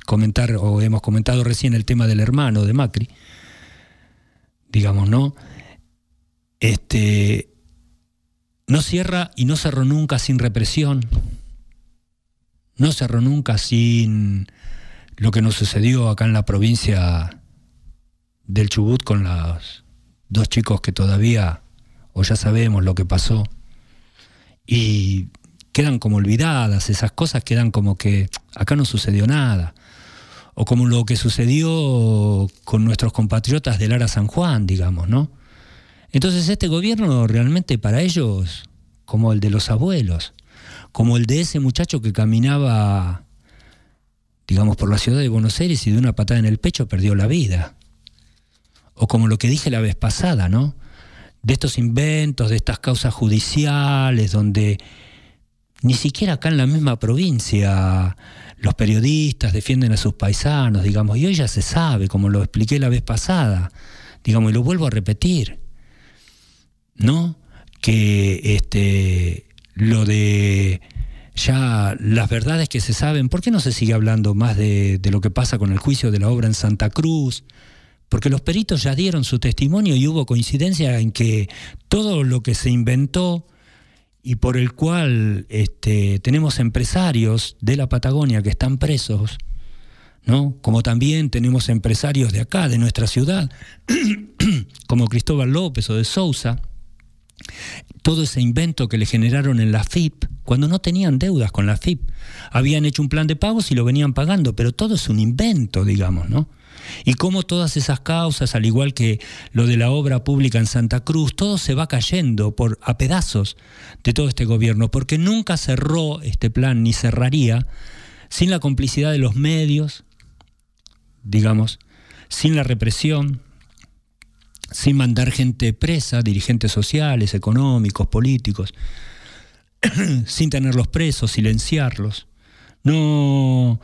comentar o hemos comentado recién el tema del hermano de Macri, digamos, ¿no? Este, no cierra y no cerró nunca sin represión. No cerró nunca sin lo que nos sucedió acá en la provincia del Chubut con los dos chicos que todavía, o ya sabemos lo que pasó, y quedan como olvidadas, esas cosas quedan como que acá no sucedió nada. O como lo que sucedió con nuestros compatriotas del Ara San Juan, digamos, ¿no? Entonces este gobierno realmente para ellos, como el de los abuelos, como el de ese muchacho que caminaba, digamos, por la ciudad de Buenos Aires y de una patada en el pecho perdió la vida. O como lo que dije la vez pasada, ¿no? De estos inventos, de estas causas judiciales, donde ni siquiera acá en la misma provincia los periodistas defienden a sus paisanos, digamos, y hoy ya se sabe, como lo expliqué la vez pasada, digamos, y lo vuelvo a repetir. ¿no? Que este, lo de ya las verdades que se saben, ¿por qué no se sigue hablando más de, lo que pasa con el juicio de la obra en Santa Cruz? Porque los peritos ya dieron su testimonio y hubo coincidencia en que todo lo que se inventó y por el cual este, tenemos empresarios de la Patagonia que están presos, ¿no? Como también tenemos empresarios de acá, de nuestra ciudad, como Cristóbal López o de Sousa, todo ese invento que le generaron en la FIP, cuando no tenían deudas con la FIP. Habían hecho un plan de pagos y lo venían pagando, pero todo es un invento, digamos, ¿no? Y cómo todas esas causas, al igual que lo de la obra pública en Santa Cruz, todo se va cayendo por, a pedazos de todo este gobierno, porque nunca cerró este plan ni cerraría sin la complicidad de los medios, digamos, sin la represión, sin mandar gente presa, dirigentes sociales, económicos, políticos, sin tenerlos presos, silenciarlos, no,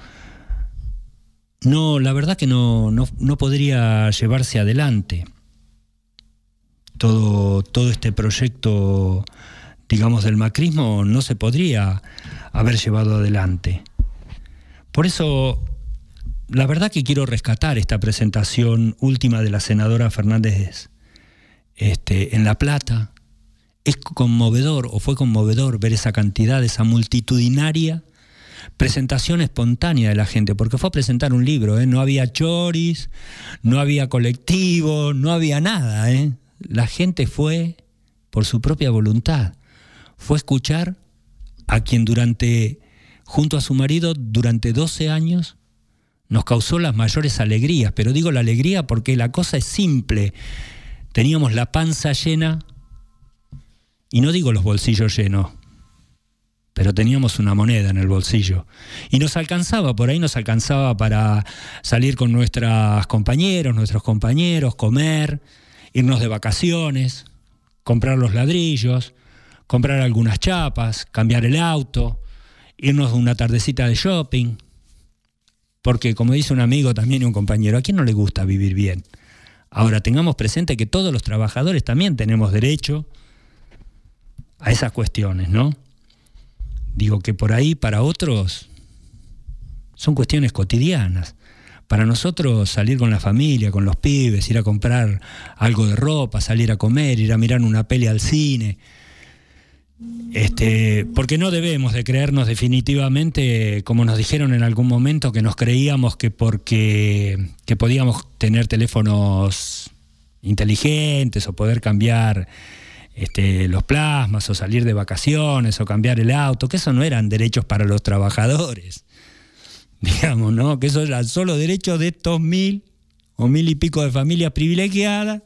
no, la verdad que no, no, no podría llevarse adelante todo, todo este proyecto, digamos, del macrismo no se podría haber llevado adelante. Por eso, la verdad que quiero rescatar esta presentación última de la senadora Fernández este, en La Plata. Es conmovedor, o fue conmovedor, ver esa cantidad, esa multitudinaria presentación espontánea de la gente, porque fue a presentar un libro, ¿eh? no había choris, no había colectivo, no había nada. ¿eh? La gente fue por su propia voluntad, fue a escuchar a quien durante, junto a su marido, durante 12 años, nos causó las mayores alegrías, pero digo la alegría porque la cosa es simple. Teníamos la panza llena, y no digo los bolsillos llenos, pero teníamos una moneda en el bolsillo. Y nos alcanzaba, por ahí nos alcanzaba para salir con nuestras compañeros, nuestros compañeros, comer, irnos de vacaciones, comprar los ladrillos, comprar algunas chapas, cambiar el auto, irnos una tardecita de shopping. Porque como dice un amigo también y un compañero, ¿a quién no le gusta vivir bien? Ahora tengamos presente que todos los trabajadores también tenemos derecho a esas cuestiones, ¿no? Digo que por ahí para otros son cuestiones cotidianas. Para nosotros salir con la familia, con los pibes, ir a comprar algo de ropa, salir a comer, ir a mirar una peli al cine, este, porque no debemos de creernos definitivamente, como nos dijeron en algún momento, que nos creíamos que porque que podíamos tener teléfonos inteligentes o poder cambiar este, los plasmas o salir de vacaciones o cambiar el auto, que eso no eran derechos para los trabajadores. Digamos, ¿no? Que eso eran solo derechos de estos mil o mil y pico de familias privilegiadas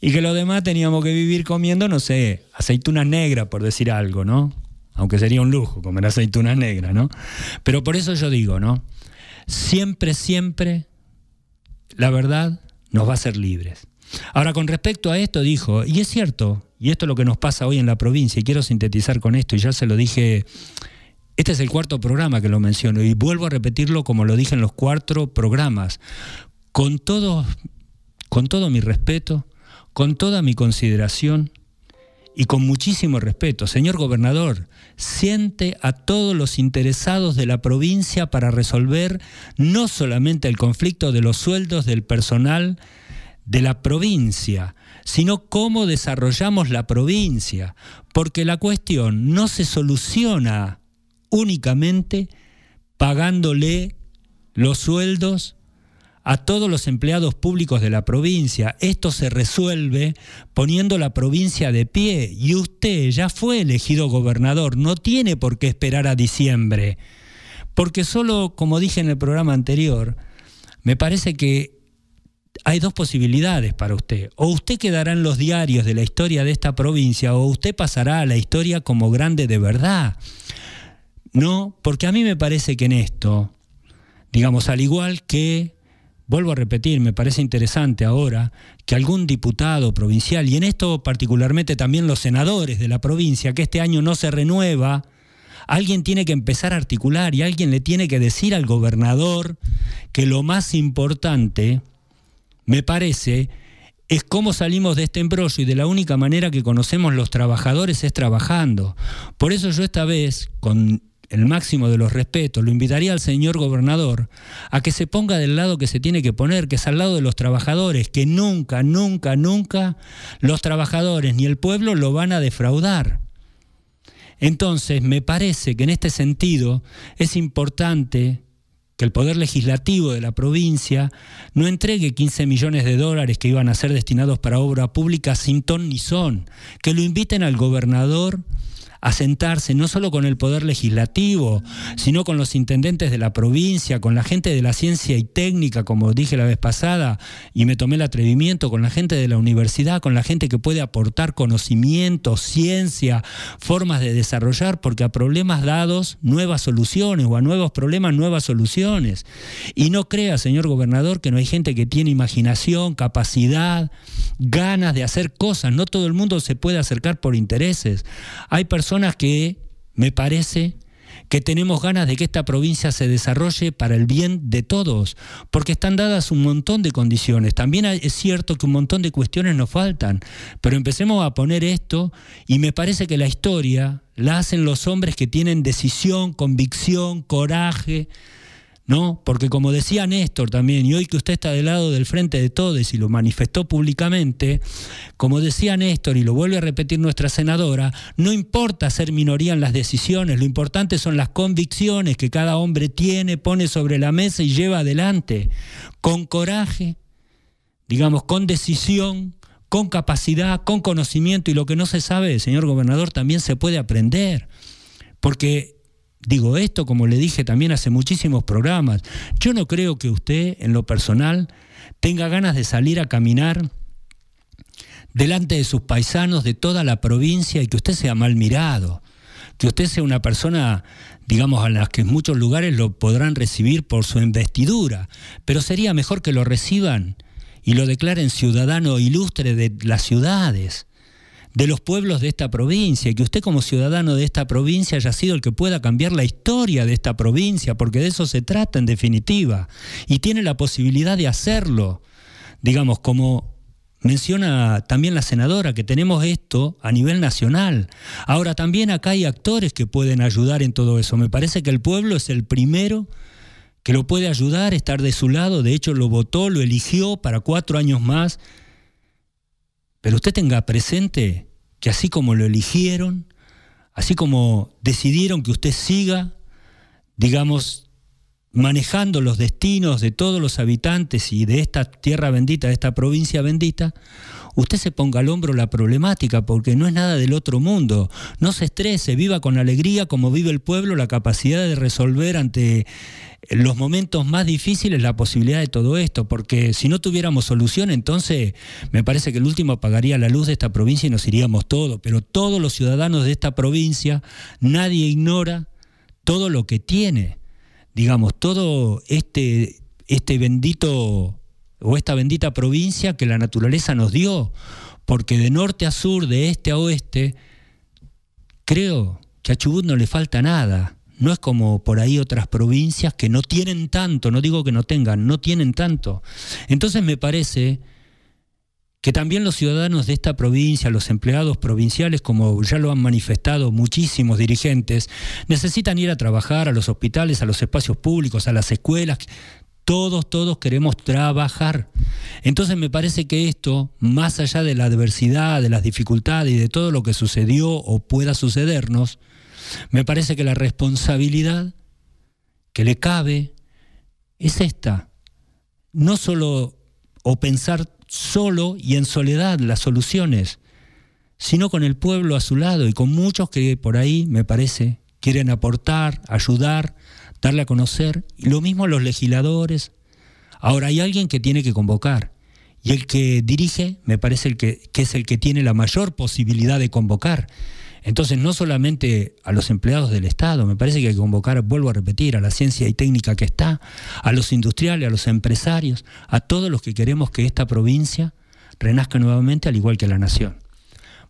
y que los demás teníamos que vivir comiendo, no sé, aceitunas negras, por decir algo, ¿no? Aunque sería un lujo comer aceitunas negras, ¿no? Pero por eso yo digo, ¿no? Siempre, siempre, la verdad nos va a hacer libres. Ahora, con respecto a esto, dijo, y es cierto, y esto es lo que nos pasa hoy en la provincia, y quiero sintetizar con esto, y ya se lo dije, este es el cuarto programa que lo menciono, y vuelvo a repetirlo como lo dije en los cuatro programas, con todo, con todo mi respeto, con toda mi consideración y con muchísimo respeto. Señor gobernador, siente a todos los interesados de la provincia para resolver no solamente el conflicto de los sueldos del personal de la provincia, sino cómo desarrollamos la provincia, porque la cuestión no se soluciona únicamente pagándole los sueldos a todos los empleados públicos de la provincia. Esto se resuelve poniendo la provincia de pie y usted ya fue elegido gobernador, no tiene por qué esperar a diciembre, porque solo, como dije en el programa anterior, me parece que hay dos posibilidades para usted. O usted quedará en los diarios de la historia de esta provincia o usted pasará a la historia como grande de verdad. No, porque a mí me parece que en esto, digamos, al igual que, vuelvo a repetir, me parece interesante ahora que algún diputado provincial, y en esto particularmente también los senadores de la provincia, que este año no se renueva, alguien tiene que empezar a articular y alguien le tiene que decir al gobernador que lo más importante me parece, es cómo salimos de este embrollo y de la única manera que conocemos los trabajadores es trabajando. Por eso yo esta vez, con el máximo de los respetos, lo invitaría al señor gobernador a que se ponga del lado que se tiene que poner, que es al lado de los trabajadores, que nunca, nunca, nunca los trabajadores ni el pueblo lo van a defraudar. Entonces, me parece que en este sentido es importante que el Poder Legislativo de la provincia no entregue 15 millones de dólares que iban a ser destinados para obra pública sin ton ni son, que lo inviten al gobernador a no solo con el poder legislativo, sino con los intendentes de la provincia, con la gente de la ciencia y técnica, como dije la vez pasada, y me tomé el atrevimiento, con la gente de la universidad, con la gente que puede aportar conocimiento, ciencia, formas de desarrollar, porque a problemas dados, nuevas soluciones, o a nuevos problemas, nuevas soluciones. Y no crea, señor gobernador, que no hay gente que tiene imaginación, capacidad, ganas de hacer cosas. No todo el mundo se puede acercar por intereses. Hay personas que, me parece, que tenemos ganas de que esta provincia se desarrolle para el bien de todos, porque están dadas un montón de condiciones. También es cierto que un montón de cuestiones nos faltan, pero empecemos a poner esto y me parece que la historia la hacen los hombres que tienen decisión, convicción, coraje, ¿no? Porque como decía Néstor también, y hoy que usted está del lado del frente de todos y lo manifestó públicamente, como decía Néstor y lo vuelve a repetir nuestra senadora, no importa ser minoría en las decisiones, lo importante son las convicciones que cada hombre tiene, pone sobre la mesa y lleva adelante, con coraje, digamos, con decisión, con capacidad, con conocimiento, y lo que no se sabe, señor gobernador, también se puede aprender. Porque Digo esto como le dije también hace muchísimos programas. Yo no creo que usted, en lo personal, tenga ganas de salir a caminar delante de sus paisanos de toda la provincia y que usted sea mal mirado, que usted sea una persona, digamos, a la que en muchos lugares lo podrán recibir por su investidura, pero sería mejor que lo reciban y lo declaren ciudadano ilustre de las ciudades de los pueblos de esta provincia que usted como ciudadano de esta provincia haya sido el que pueda cambiar la historia de esta provincia, porque de eso se trata en definitiva, y tiene la posibilidad de hacerlo, digamos, como menciona también la senadora, que tenemos esto a nivel nacional. Ahora también acá hay actores que pueden ayudar en todo eso. Me parece que el pueblo es el primero que lo puede ayudar, estar de su lado, de hecho lo votó, lo eligió para cuatro años más pero usted tenga presente que así como lo eligieron, así como decidieron que usted siga, digamos, manejando los destinos de todos los habitantes y de esta tierra bendita, de esta provincia bendita, usted se ponga al hombro la problemática, porque no es nada del otro mundo. No se estrese, viva con alegría como vive el pueblo, la capacidad de resolver ante los momentos más difíciles la posibilidad de todo esto, porque si no tuviéramos solución, entonces me parece que el último apagaría la luz de esta provincia y nos iríamos todos, pero todos los ciudadanos de esta provincia, nadie ignora todo lo que tiene, digamos, todo este, este bendito o esta bendita provincia que la naturaleza nos dio, porque de norte a sur, de este a oeste, creo que a Chubut no le falta nada. No es como por ahí otras provincias que no tienen tanto, no digo que no tengan, no tienen tanto. Entonces me parece que también los ciudadanos de esta provincia, los empleados provinciales, como ya lo han manifestado muchísimos dirigentes, necesitan ir a trabajar a los hospitales, a los espacios públicos, a las escuelas, todos, todos queremos trabajar. Entonces me parece que esto, más allá de la adversidad, de las dificultades y de todo lo que sucedió o pueda sucedernos, me parece que la responsabilidad que le cabe es esta. No solo o pensar solo y en soledad las soluciones, sino con el pueblo a su lado y con muchos que por ahí, me parece, quieren aportar, ayudar, darle a conocer. Lo mismo los legisladores. Ahora hay alguien que tiene que convocar. Y el que dirige, me parece el que, que es el que tiene la mayor posibilidad de convocar. Entonces, no solamente a los empleados del Estado, me parece que hay que convocar, vuelvo a repetir, a la ciencia y técnica que está, a los industriales, a los empresarios, a todos los que queremos que esta provincia renazca nuevamente, al igual que la nación.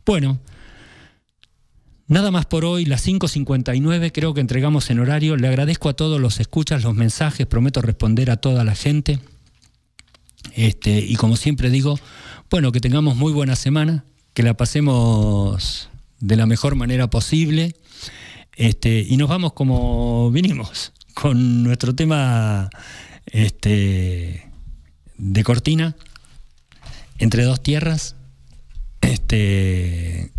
Bueno, Nada más por hoy, las 5.59 creo que entregamos en horario. Le agradezco a todos los escuchas, los mensajes, prometo responder a toda la gente. Este, y como siempre digo, bueno, que tengamos muy buena semana, que la pasemos de la mejor manera posible. Este, y nos vamos como vinimos, con nuestro tema este, de cortina, entre dos tierras. Este,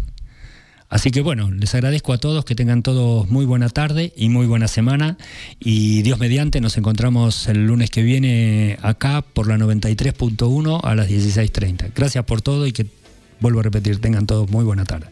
Así que bueno, les agradezco a todos que tengan todos muy buena tarde y muy buena semana y Dios mediante nos encontramos el lunes que viene acá por la 93.1 a las 16.30. Gracias por todo y que vuelvo a repetir, tengan todos muy buena tarde.